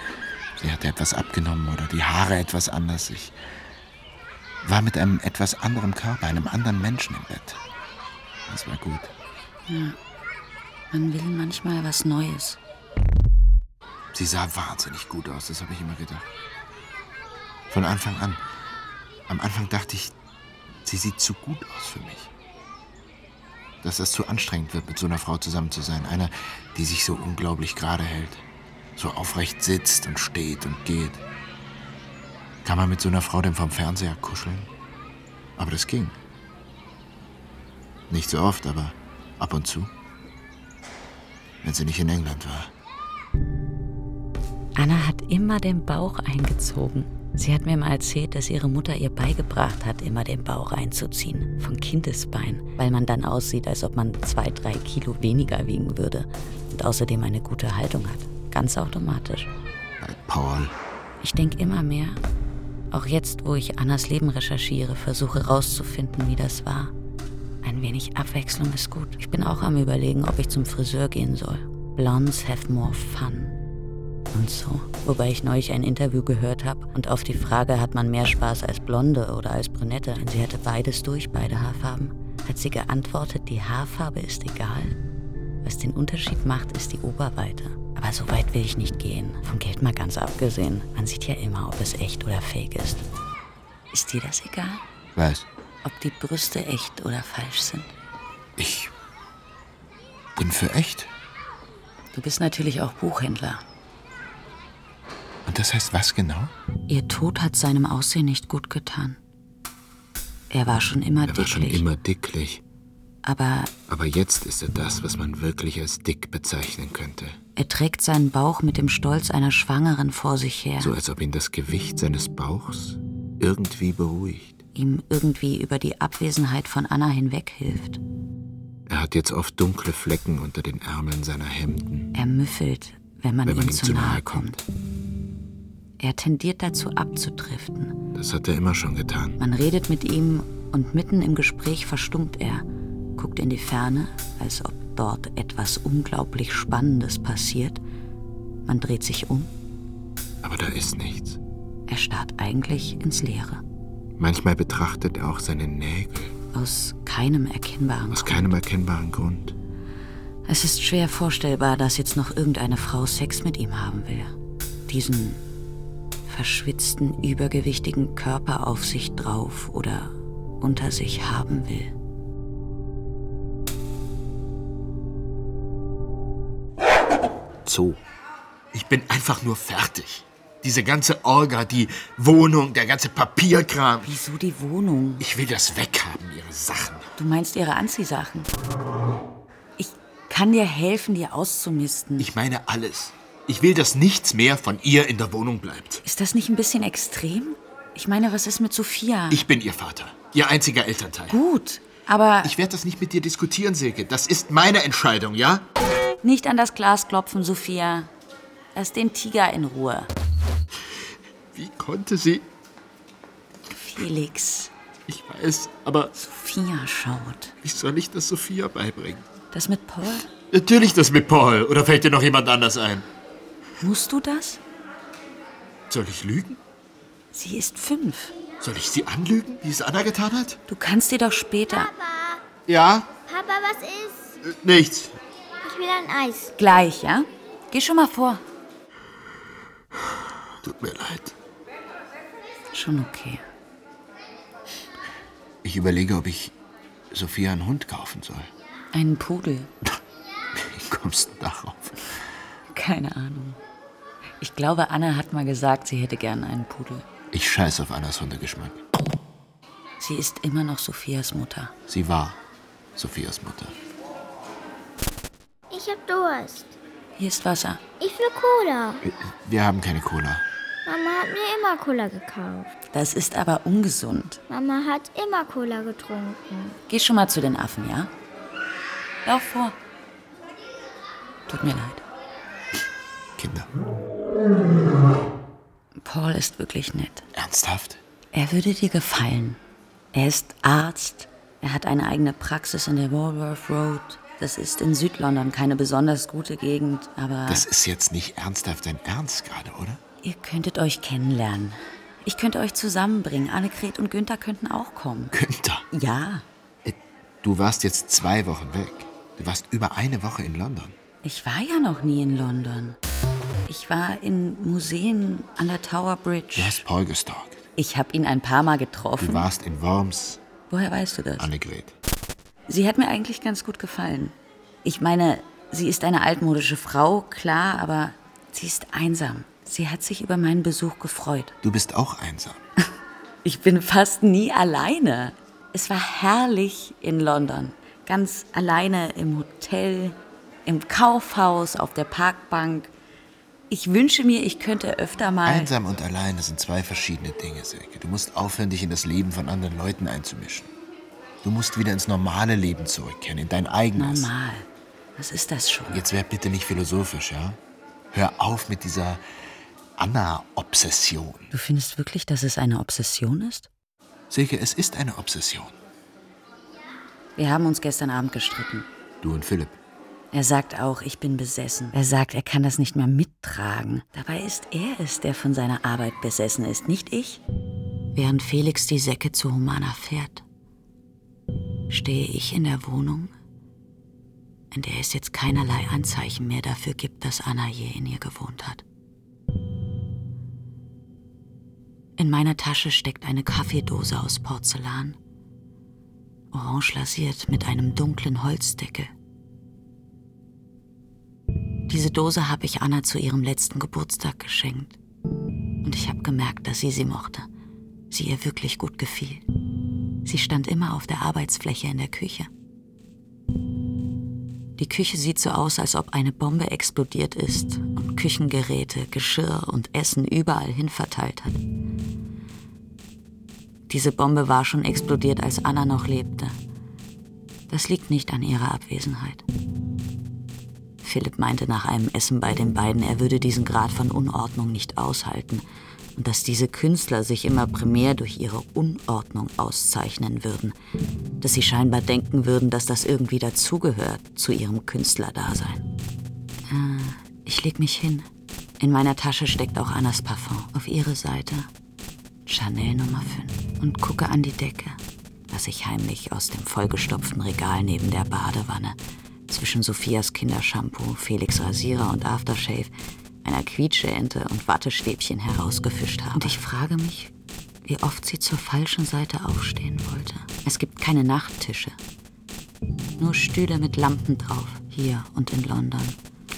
Sie hatte etwas abgenommen oder die Haare etwas anders. Ich war mit einem etwas anderen Körper, einem anderen Menschen im Bett. Das war gut. Ja. Man will manchmal was Neues. Sie sah wahnsinnig gut aus, das habe ich immer gedacht. Von Anfang an. Am Anfang dachte ich, sie sieht zu gut aus für mich. Dass das zu anstrengend wird, mit so einer Frau zusammen zu sein. Einer, die sich so unglaublich gerade hält. So aufrecht sitzt und steht und geht. Kann man mit so einer Frau denn vom Fernseher kuscheln? Aber das ging. Nicht so oft, aber ab und zu. Wenn sie nicht in England war. Anna hat immer den Bauch eingezogen. Sie hat mir mal erzählt, dass ihre Mutter ihr beigebracht hat, immer den Bauch einzuziehen. Von Kindesbein. Weil man dann aussieht, als ob man zwei, drei Kilo weniger wiegen würde. Und außerdem eine gute Haltung hat. Ganz automatisch. Bei Paul. Ich denke immer mehr. Auch jetzt, wo ich Annas Leben recherchiere, versuche rauszufinden, wie das war. Ein wenig Abwechslung ist gut. Ich bin auch am Überlegen, ob ich zum Friseur gehen soll. Blondes have more fun. Und so. Wobei ich neulich ein Interview gehört habe und auf die Frage, hat man mehr Spaß als Blonde oder als Brünette, und sie hätte beides durch, beide Haarfarben, hat sie geantwortet, die Haarfarbe ist egal. Was den Unterschied macht, ist die Oberweite. Aber so weit will ich nicht gehen. Vom Geld mal ganz abgesehen. Man sieht ja immer, ob es echt oder fake ist. Ist dir das egal? Was? Ob die Brüste echt oder falsch sind? Ich bin für echt. Du bist natürlich auch Buchhändler. Und das heißt was genau? Ihr Tod hat seinem Aussehen nicht gut getan. Er war schon immer Er war dicklich. schon immer dicklich. aber Aber jetzt ist er das, was man wirklich als dick bezeichnen könnte. er trägt seinen Bauch mit dem Stolz einer Schwangeren vor sich her, So als ob ihn das Gewicht seines Bauchs irgendwie beruhigt. Ihm irgendwie über die Abwesenheit von Anna hinweg hilft. Er hat jetzt oft dunkle Flecken unter den Ärmeln seiner Hemden, Er müffelt, wenn man, wenn man ihm ihm zu nahe kommt. Er tendiert dazu abzudriften. Das hat er immer schon getan. Man redet mit ihm und mitten im Gespräch verstummt er, guckt in die Ferne, als ob dort etwas unglaublich Spannendes passiert. Man dreht sich um, Aber da ist nichts. er starrt eigentlich ins Leere. Manchmal betrachtet er auch seine Nägel Aus keinem erkennbaren aus Grund. keinem erkennbaren Grund. Es ist schwer vorstellbar, dass jetzt noch irgendeine Frau Sex mit ihm haben will. Diesen verschwitzten, übergewichtigen Körper auf sich drauf oder unter sich haben will. Zoo. Ich bin einfach nur fertig. Diese ganze Orga, die Wohnung, der ganze Papierkram. Wieso die Wohnung? Ich will das weghaben, ihre Sachen. Du meinst ihre Anziehsachen? Ich kann dir helfen, die auszumisten. Ich meine alles. Ich will, dass nichts mehr von ihr in der Wohnung bleibt. Ist das nicht ein bisschen extrem? Ich meine, was ist mit Sophia? Ich bin ihr Vater. Ihr einziger Elternteil. Gut, aber Ich werde das nicht mit dir diskutieren, Silke. Das ist meine Entscheidung, ja? nicht an das Glas klopfen, Sophia. Lass den Tiger in Ruhe. Wie konnte sie? Felix, Ich weiß, aber Sophia schaut. wie soll ich das Sophia beibringen? Das mit Paul? Natürlich das mit Paul. Oder fällt dir noch jemand anders ein? Musst du das? Soll ich lügen? Sie ist fünf. Soll ich sie anlügen, wie es Anna getan hat? Du kannst dir doch später. Ja? Papa, was ist? Äh, nichts. Ich will ein Eis. Gleich, ja? Geh schon mal vor. Tut mir leid. Schon okay. Ich überlege, ob ich Sophia einen Hund kaufen soll. Einen Pudel. Wie kommst du darauf? Keine Ahnung. Ich glaube, Anna hat mal gesagt, sie hätte gern einen Pudel. Ich scheiß auf Annas Hundegeschmack. Sie ist immer noch Sophias Mutter. Sie war Sophias Mutter. Ich hab Durst. Hier ist Wasser. Ich will Cola. Wir- Wir haben keine Cola. Mama hat mir immer Cola gekauft. Das ist aber ungesund. Mama hat immer Cola getrunken. Geh schon mal zu den Affen, ja? Lauf vor. Tut mir leid. Kinder. Paul ist wirklich nett. Ernsthaft? Er würde dir gefallen. Er ist Arzt. Er hat eine eigene Praxis in der Walworth Road. Das ist in Südlondon keine besonders gute Gegend, aber Das ist jetzt nicht ernsthaft dein Ernst gerade, oder? Ihr könntet euch kennenlernen. Ich könnte euch zusammenbringen. Annegret und Günther könnten auch kommen. Günther, Ja, du warst jetzt zwei Wochen weg. Du warst über eine Woche in London. ich war ja noch nie in London. Ich war in Museen an der Tower Bridge. Du hast Paul gestalkt. Ich habe ihn ein paar Mal getroffen. Du warst in Worms, Woher weißt du das? Annegret. Sie hat mir eigentlich ganz gut gefallen. Ich meine, sie ist eine altmodische Frau, klar, aber sie ist einsam. Sie hat sich über meinen Besuch gefreut. Du bist auch einsam. Ich bin fast nie alleine. Es war herrlich in London. Ganz alleine im Hotel, im Kaufhaus, auf der Parkbank. Ich wünsche mir, ich könnte öfter mal. Einsam und alleine sind zwei verschiedene Dinge, Silke. Du musst aufhören, dich in das Leben von anderen Leuten einzumischen. Du musst wieder ins normale Leben zurückkehren, in dein eigenes. Normal. Was ist das schon? Jetzt werd bitte nicht philosophisch, ja? Hör auf mit dieser Anna-Obsession. Du findest wirklich, dass es eine Obsession ist? Silke, es ist eine Obsession. Wir haben uns gestern Abend gestritten. Du und Philipp. Er sagt auch, ich bin besessen. Er sagt, er kann das nicht mehr mittragen. Dabei ist er es, der von seiner Arbeit besessen ist, nicht ich. Während Felix die Säcke zu Humana fährt, stehe ich in der Wohnung, in der es jetzt keinerlei Anzeichen mehr dafür gibt, dass Anna je in ihr gewohnt hat. In meiner Tasche steckt eine Kaffeedose aus Porzellan, orange lasiert mit einem dunklen Holzdeckel. Diese Dose habe ich Anna zu ihrem letzten Geburtstag geschenkt. Und ich habe gemerkt, dass sie sie mochte. Sie ihr wirklich gut gefiel. Sie stand immer auf der Arbeitsfläche in der Küche. Die Küche sieht so aus, als ob eine Bombe explodiert ist und Küchengeräte, Geschirr und Essen überall hin verteilt hat. Diese Bombe war schon explodiert, als Anna noch lebte. Das liegt nicht an ihrer Abwesenheit. Philipp meinte nach einem Essen bei den beiden, er würde diesen Grad von Unordnung nicht aushalten und dass diese Künstler sich immer primär durch ihre Unordnung auszeichnen würden, dass sie scheinbar denken würden, dass das irgendwie dazugehört zu ihrem Künstlerdasein. Äh, ich leg mich hin. In meiner Tasche steckt auch Annas Parfum. Auf ihre Seite Chanel Nummer 5 und gucke an die Decke, was ich heimlich aus dem vollgestopften Regal neben der Badewanne zwischen Sophias Kindershampoo, Felix Rasierer und Aftershave, einer Quietscheente und Wattestäbchen herausgefischt habe. Und ich frage mich, wie oft sie zur falschen Seite aufstehen wollte. Es gibt keine Nachttische. Nur Stühle mit Lampen drauf, hier und in London.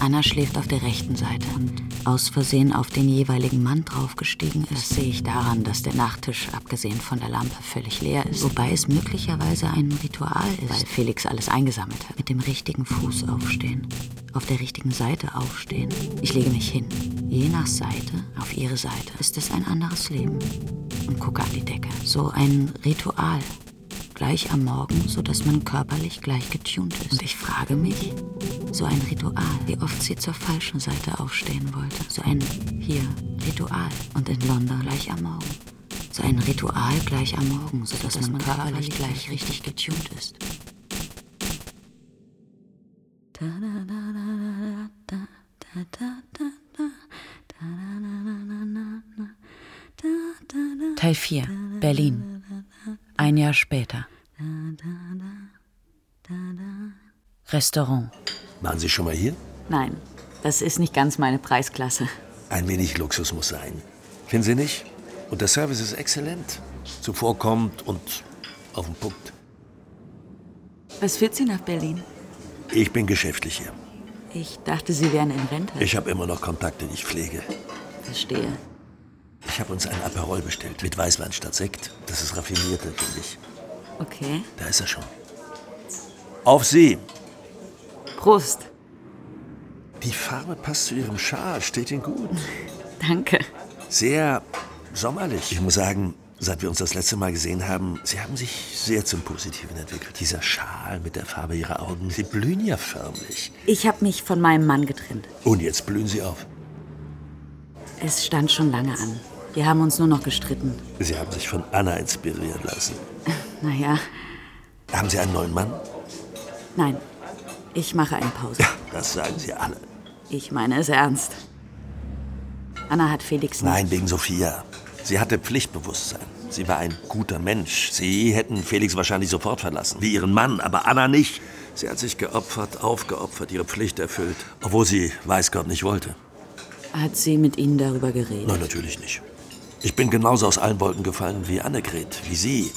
Anna schläft auf der rechten Seite und aus Versehen auf den jeweiligen Mann draufgestiegen ist. Das sehe ich daran, dass der Nachttisch, abgesehen von der Lampe, völlig leer ist. Wobei es möglicherweise ein Ritual ist, weil Felix alles eingesammelt hat. Mit dem richtigen Fuß aufstehen, auf der richtigen Seite aufstehen. Ich lege mich hin. Je nach Seite, auf ihre Seite, ist es ein anderes Leben. Und gucke an die Decke. So ein Ritual. Gleich am Morgen, sodass man körperlich gleich getunt ist. Und ich frage mich, so ein Ritual, wie oft sie zur falschen Seite aufstehen wollte. So ein, hier, Ritual. Und in London gleich am Morgen. So ein Ritual gleich am Morgen, sodass man körperlich gleich richtig getunt ist. Teil 4, Berlin. Ein Jahr später. Restaurant. Waren Sie schon mal hier? Nein, das ist nicht ganz meine Preisklasse. Ein wenig Luxus muss sein. Finden Sie nicht? Und der Service ist exzellent. Zuvorkommend und auf den Punkt. Was führt Sie nach Berlin? Ich bin geschäftlich hier. Ich dachte, Sie wären in Rente. Ich habe immer noch Kontakte, die ich pflege. verstehe. Ich habe uns ein Aperol bestellt mit Weißwein statt Sekt. Das ist raffinierter, finde ich. Okay. Da ist er schon. Auf Sie! Prost. Die Farbe passt zu Ihrem Schal, steht Ihnen gut. Danke. Sehr sommerlich. Ich muss sagen, seit wir uns das letzte Mal gesehen haben, Sie haben sich sehr zum Positiven entwickelt. Dieser Schal mit der Farbe Ihrer Augen, Sie blühen ja förmlich. Ich habe mich von meinem Mann getrennt. Und jetzt blühen Sie auf. Es stand schon lange an. Wir haben uns nur noch gestritten. Sie haben sich von Anna inspirieren lassen. Naja, Haben Sie einen neuen Mann? nein. Ich mache eine Pause. Das sagen Sie alle. Ich meine es ernst. Anna hat Felix nicht. Nein, wegen Sophia. Sie hatte Pflichtbewusstsein. Sie war ein guter Mensch. Sie hätten Felix wahrscheinlich sofort verlassen, wie ihren Mann, aber Anna nicht. Sie hat sich geopfert, aufgeopfert, ihre Pflicht erfüllt, obwohl sie, weiß Gott, nicht wollte. Hat sie mit Ihnen darüber geredet? Nein, natürlich nicht. Ich bin genauso aus allen Wolken gefallen wie Annegret, wie Sie.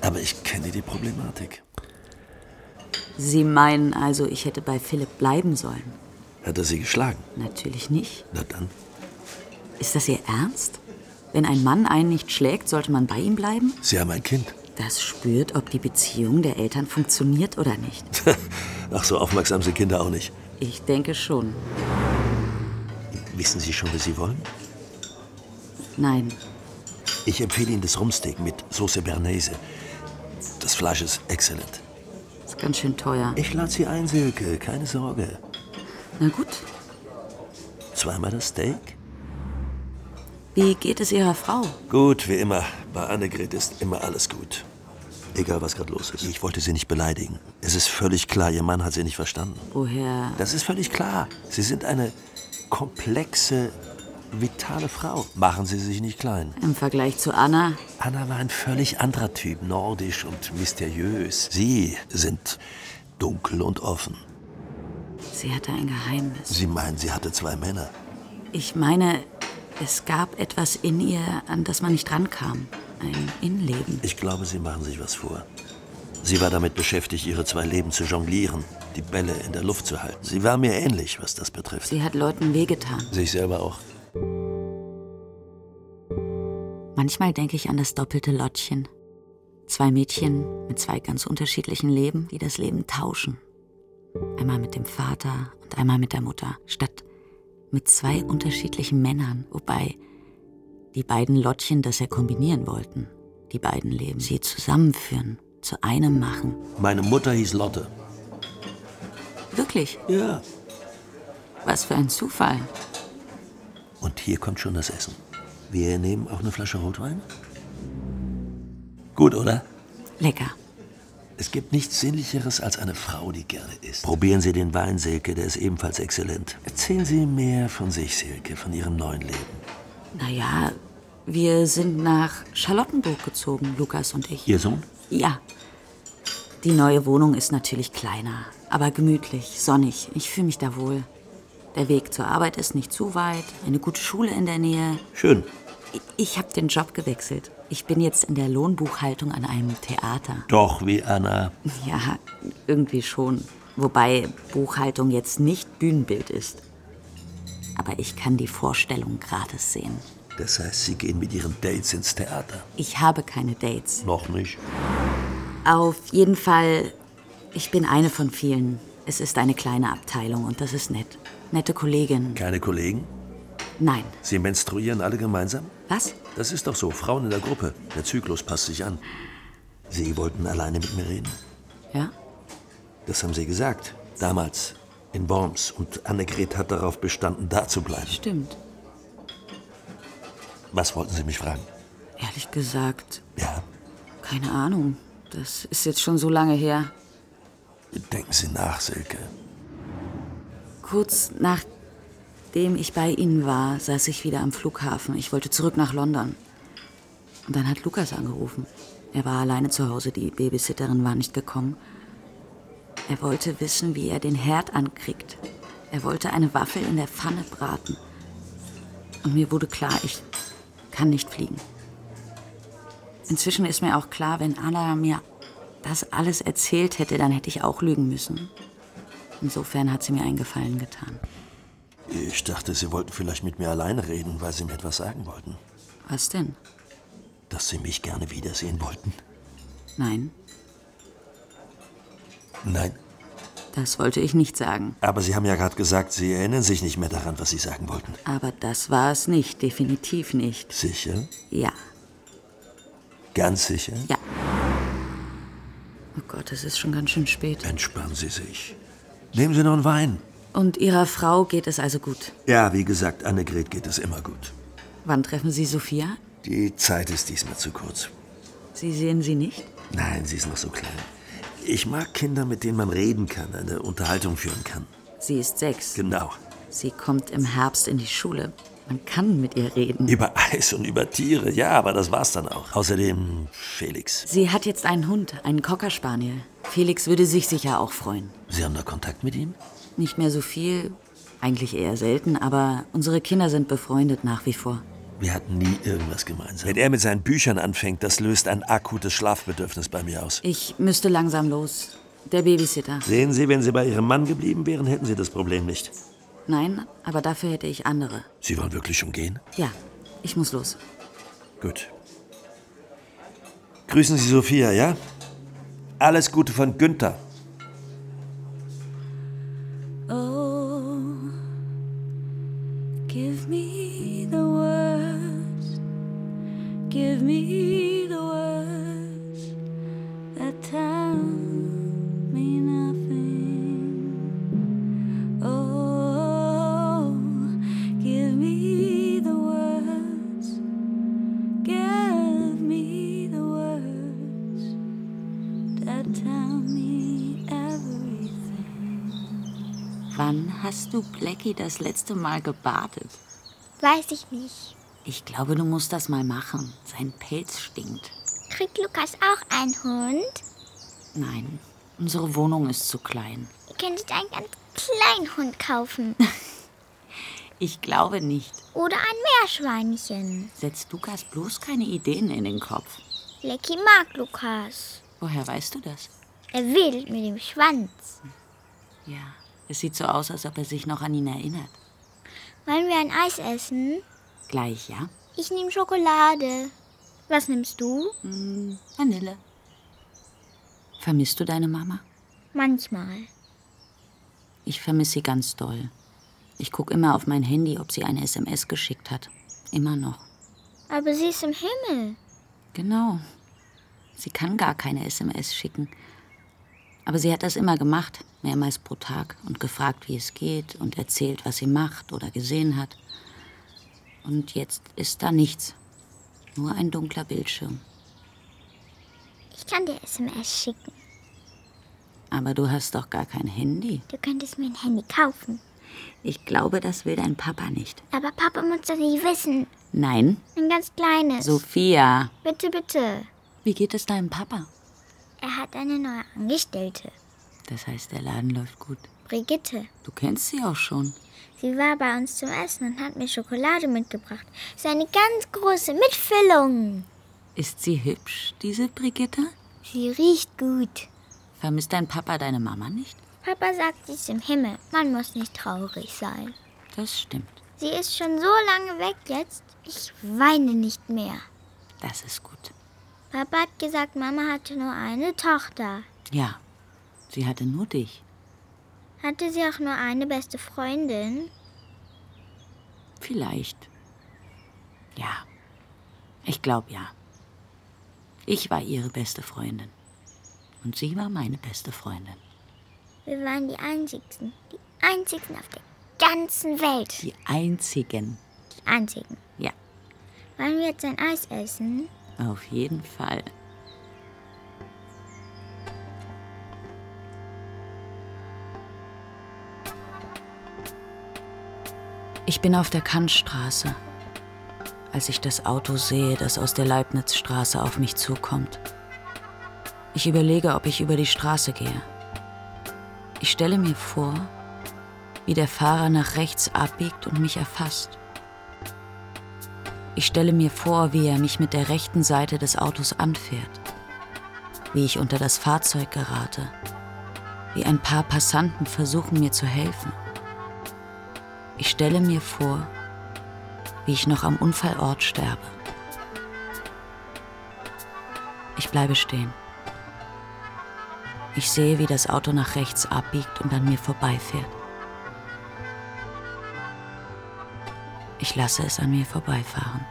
Aber ich kenne die Problematik. Sie meinen also, ich hätte bei Philipp bleiben sollen? Hat er Sie geschlagen? Natürlich nicht. Na dann. Ist das Ihr Ernst? Wenn ein Mann einen nicht schlägt, sollte man bei ihm bleiben? Sie haben ein Kind. Das spürt, ob die Beziehung der Eltern funktioniert oder nicht. Ach, so aufmerksam sind Kinder auch nicht. Ich denke schon. Wissen Sie schon, was Sie wollen? Nein. Ich empfehle Ihnen das Rumsteak mit Soße Bernaise. Das Fleisch ist exzellent. Ist ganz schön teuer. Ich lade Sie ein, Silke, keine Sorge. Na gut. Zweimal das Steak? Wie geht es Ihrer Frau? Gut, wie immer. Bei Annegret ist immer alles gut. Egal, was gerade los ist. Ich wollte Sie nicht beleidigen. Es ist völlig klar, Ihr Mann hat Sie nicht verstanden. Woher? Das ist völlig klar. Sie sind eine komplexe, vitale Frau. Machen Sie sich nicht klein. Im Vergleich zu Anna? Anna war ein völlig anderer Typ, nordisch und mysteriös. Sie sind dunkel und offen. Sie hatte ein Geheimnis. Sie meinen, sie hatte zwei Männer. Ich meine, es gab etwas in ihr, an das man nicht rankam. Ein Innenleben. Ich glaube, Sie machen sich was vor. Sie war damit beschäftigt, ihre zwei Leben zu jonglieren, die Bälle in der Luft zu halten. Sie war mir ähnlich, was das betrifft. Sie hat Leuten wehgetan. Sich selber auch. Manchmal denke ich an das doppelte Lottchen. Zwei Mädchen mit zwei ganz unterschiedlichen Leben, die das Leben tauschen. Einmal mit dem Vater und einmal mit der Mutter, statt mit zwei unterschiedlichen Männern, wobei die beiden Lottchen das ja kombinieren wollten. Die beiden Leben, sie zusammenführen, zu einem machen. Meine Mutter hieß Lotte. Wirklich? Ja. Was für ein Zufall. Und hier kommt schon das Essen. Wir nehmen auch eine Flasche Rotwein? Gut, oder? Lecker. Es gibt nichts Sinnlicheres als eine Frau, die gerne isst. Probieren Sie den Wein, Silke, der ist ebenfalls exzellent. Erzählen Sie mehr von sich, Silke, von Ihrem neuen Leben. Naja, wir sind nach Charlottenburg gezogen, Lukas und ich. Ihr Sohn? Ja. Die neue Wohnung ist natürlich kleiner, aber gemütlich, sonnig. Ich fühle mich da wohl. Der Weg zur Arbeit ist nicht zu weit, eine gute Schule in der Nähe. Schön. Ich, ich habe den Job gewechselt. Ich bin jetzt in der Lohnbuchhaltung an einem Theater. Doch, wie Anna. Ja, irgendwie schon. Wobei Buchhaltung jetzt nicht Bühnenbild ist. Aber ich kann die Vorstellung gratis sehen. Das heißt, Sie gehen mit Ihren Dates ins Theater. Ich habe keine Dates. Noch nicht. Auf jeden Fall, ich bin eine von vielen. Es ist eine kleine Abteilung und das ist nett. Nette Kolleginnen. Keine Kollegen? Nein. Sie menstruieren alle gemeinsam? Was? Das ist doch so. Frauen in der Gruppe. Der Zyklus passt sich an. Sie wollten alleine mit mir reden. Ja? Das haben Sie gesagt. Damals. In Worms. Und Annegret hat darauf bestanden, da zu bleiben. Stimmt. Was wollten Sie mich fragen? Ehrlich gesagt, Ja. keine Ahnung. Das ist jetzt schon so lange her. Denken Sie nach, Silke. Kurz nachdem ich bei Ihnen war, saß ich wieder am Flughafen. Ich wollte zurück nach London. Und dann hat Lukas angerufen. Er war alleine zu Hause, die Babysitterin war nicht gekommen. Er wollte wissen, wie er den Herd ankriegt. Er wollte eine Waffel in der Pfanne braten. Und mir wurde klar, ich kann nicht fliegen. Inzwischen ist mir auch klar, wenn Anna mir das alles erzählt hätte, dann hätte ich auch lügen müssen. Insofern hat sie mir einen Gefallen getan. Ich dachte, Sie wollten vielleicht mit mir alleine reden, weil Sie mir etwas sagen wollten. Was denn? Dass Sie mich gerne wiedersehen wollten. Nein, Nein. Das wollte ich nicht sagen. Aber Sie haben ja gerade gesagt, Sie erinnern sich nicht mehr daran, was Sie sagen wollten. Aber das war es nicht, definitiv nicht. Sicher? Ja, Ganz sicher? ja. Oh Gott, es ist schon ganz schön spät. Entspannen Sie sich. Nehmen Sie noch einen Wein. Und Ihrer Frau geht es also gut. Ja, wie gesagt, Annegret geht es immer gut. Wann treffen Sie Sophia? Die Zeit ist diesmal zu kurz. Sie sehen sie nicht? Nein, sie ist noch so klein. Ich mag Kinder, mit denen man reden kann, eine Unterhaltung führen kann. Sie ist sechs. Genau. Sie kommt im Herbst in die Schule. Man kann mit ihr reden. Über Eis und über Tiere, ja, aber das war's dann auch. Außerdem Felix. Sie hat jetzt einen Hund, einen Cocker Spaniel. Felix würde sich sicher auch freuen. Sie haben da Kontakt mit ihm? Nicht mehr so viel, eigentlich eher selten, aber unsere Kinder sind befreundet nach wie vor. Wir hatten nie irgendwas gemeinsam. Wenn er mit seinen Büchern anfängt, das löst ein akutes Schlafbedürfnis bei mir aus. Ich müsste langsam los. Der Babysitter. Sehen Sie, wenn Sie bei Ihrem Mann geblieben wären, hätten Sie das Problem nicht. Nein, aber dafür hätte ich andere. Sie wollen wirklich schon gehen? Ja, ich muss los. Gut. Grüßen Sie Sophia, ja? Alles Gute von Günther. Blackie das letzte Mal gebadet? Weiß ich nicht. Ich glaube, du musst das mal machen. Sein Pelz stinkt. Kriegt Lukas auch einen Hund? Nein, unsere Wohnung ist zu klein. Ihr könntet einen ganz kleinen Hund kaufen. Ich glaube nicht. Oder ein Meerschweinchen. Setzt Lukas bloß keine Ideen in den Kopf. Lecky mag Lukas. Woher weißt du das? Er wedelt mit dem Schwanz. Ja, es sieht so aus, als ob er sich noch an ihn erinnert. Wollen wir ein Eis essen? Gleich, ja? Ich nehme Schokolade. Was nimmst du? Hm, Vanille. Vermisst du deine Mama? Manchmal. Ich vermisse sie ganz doll. Ich gucke immer auf mein Handy, ob sie eine SMS geschickt hat. Immer noch. Aber sie ist im Himmel. Genau. Sie kann gar keine SMS schicken. Aber sie hat das immer gemacht, mehrmals pro Tag, und gefragt, wie es geht, und erzählt, was sie macht oder gesehen hat. Und jetzt ist da nichts. Nur ein dunkler Bildschirm. Ich kann dir SMS schicken. Aber du hast doch gar kein Handy. Du könntest mir ein Handy kaufen. Ich glaube, das will dein Papa nicht. Aber Papa muss das nicht wissen. Nein, Ein ganz kleines. Sophia. Bitte, bitte. Wie geht es deinem Papa? Er hat eine neue Angestellte. Das heißt, der Laden läuft gut. Brigitte. Du kennst sie auch schon. Sie war bei uns zum Essen und hat mir Schokolade mitgebracht. So eine ganz große mit Füllung. Ist sie hübsch, diese Brigitte? Sie riecht gut. Vermisst dein Papa deine Mama nicht? Papa sagt, sie ist im Himmel. Man muss nicht traurig sein. Das stimmt. Sie ist schon so lange weg jetzt. Ich weine nicht mehr. Das ist gut. Papa hat gesagt, Mama hatte nur eine Tochter. Ja, sie hatte nur dich. Hatte sie auch nur eine beste Freundin? Vielleicht. Ja. Ich glaube ja. Ich war ihre beste Freundin. Und sie war meine beste Freundin. Wir waren die Einzigsten. Die Einzigen auf der ganzen Welt. Die einzigen. Die Einzigen. Ja, Wollen wir jetzt ein Eis essen? auf jeden Fall. Ich bin auf der Kantstraße, als ich das Auto sehe, das aus der Leibnizstraße auf mich zukommt. Ich überlege, ob ich über die Straße gehe. Ich stelle mir vor, wie der Fahrer nach rechts abbiegt und mich erfasst. Ich stelle mir vor, wie er mich mit der rechten Seite des Autos anfährt, wie ich unter das Fahrzeug gerate, wie ein paar Passanten versuchen mir zu helfen. Ich stelle mir vor, wie ich noch am Unfallort sterbe. Ich bleibe stehen. Ich sehe, wie das Auto nach rechts abbiegt und an mir vorbeifährt. Ich lasse es an mir vorbeifahren.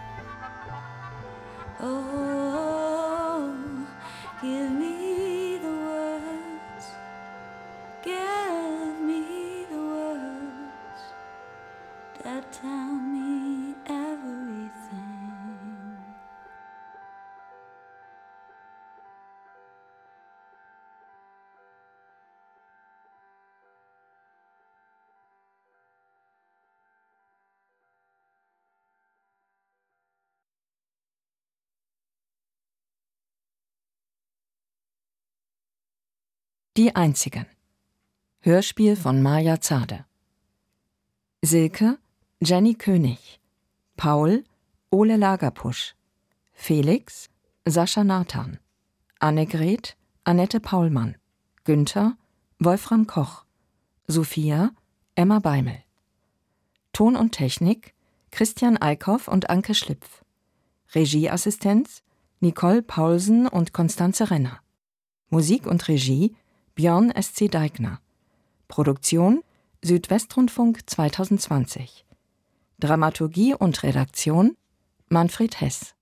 Die Einzigen. Hörspiel von Maja Zade. Silke Jenny König. Paul Ole Lagerpusch. Felix Sascha Nathan. Annegret Annette Paulmann. Günther Wolfram Koch. Sophia Emma Beimel. Ton und Technik Christian Eickhoff und Anke Schlipf. Regieassistenz Nicole Paulsen und Konstanze Renner. Musik und Regie Björn S.C. Deigner. Produktion Südwestrundfunk 2020. Dramaturgie und Redaktion Manfred Hess.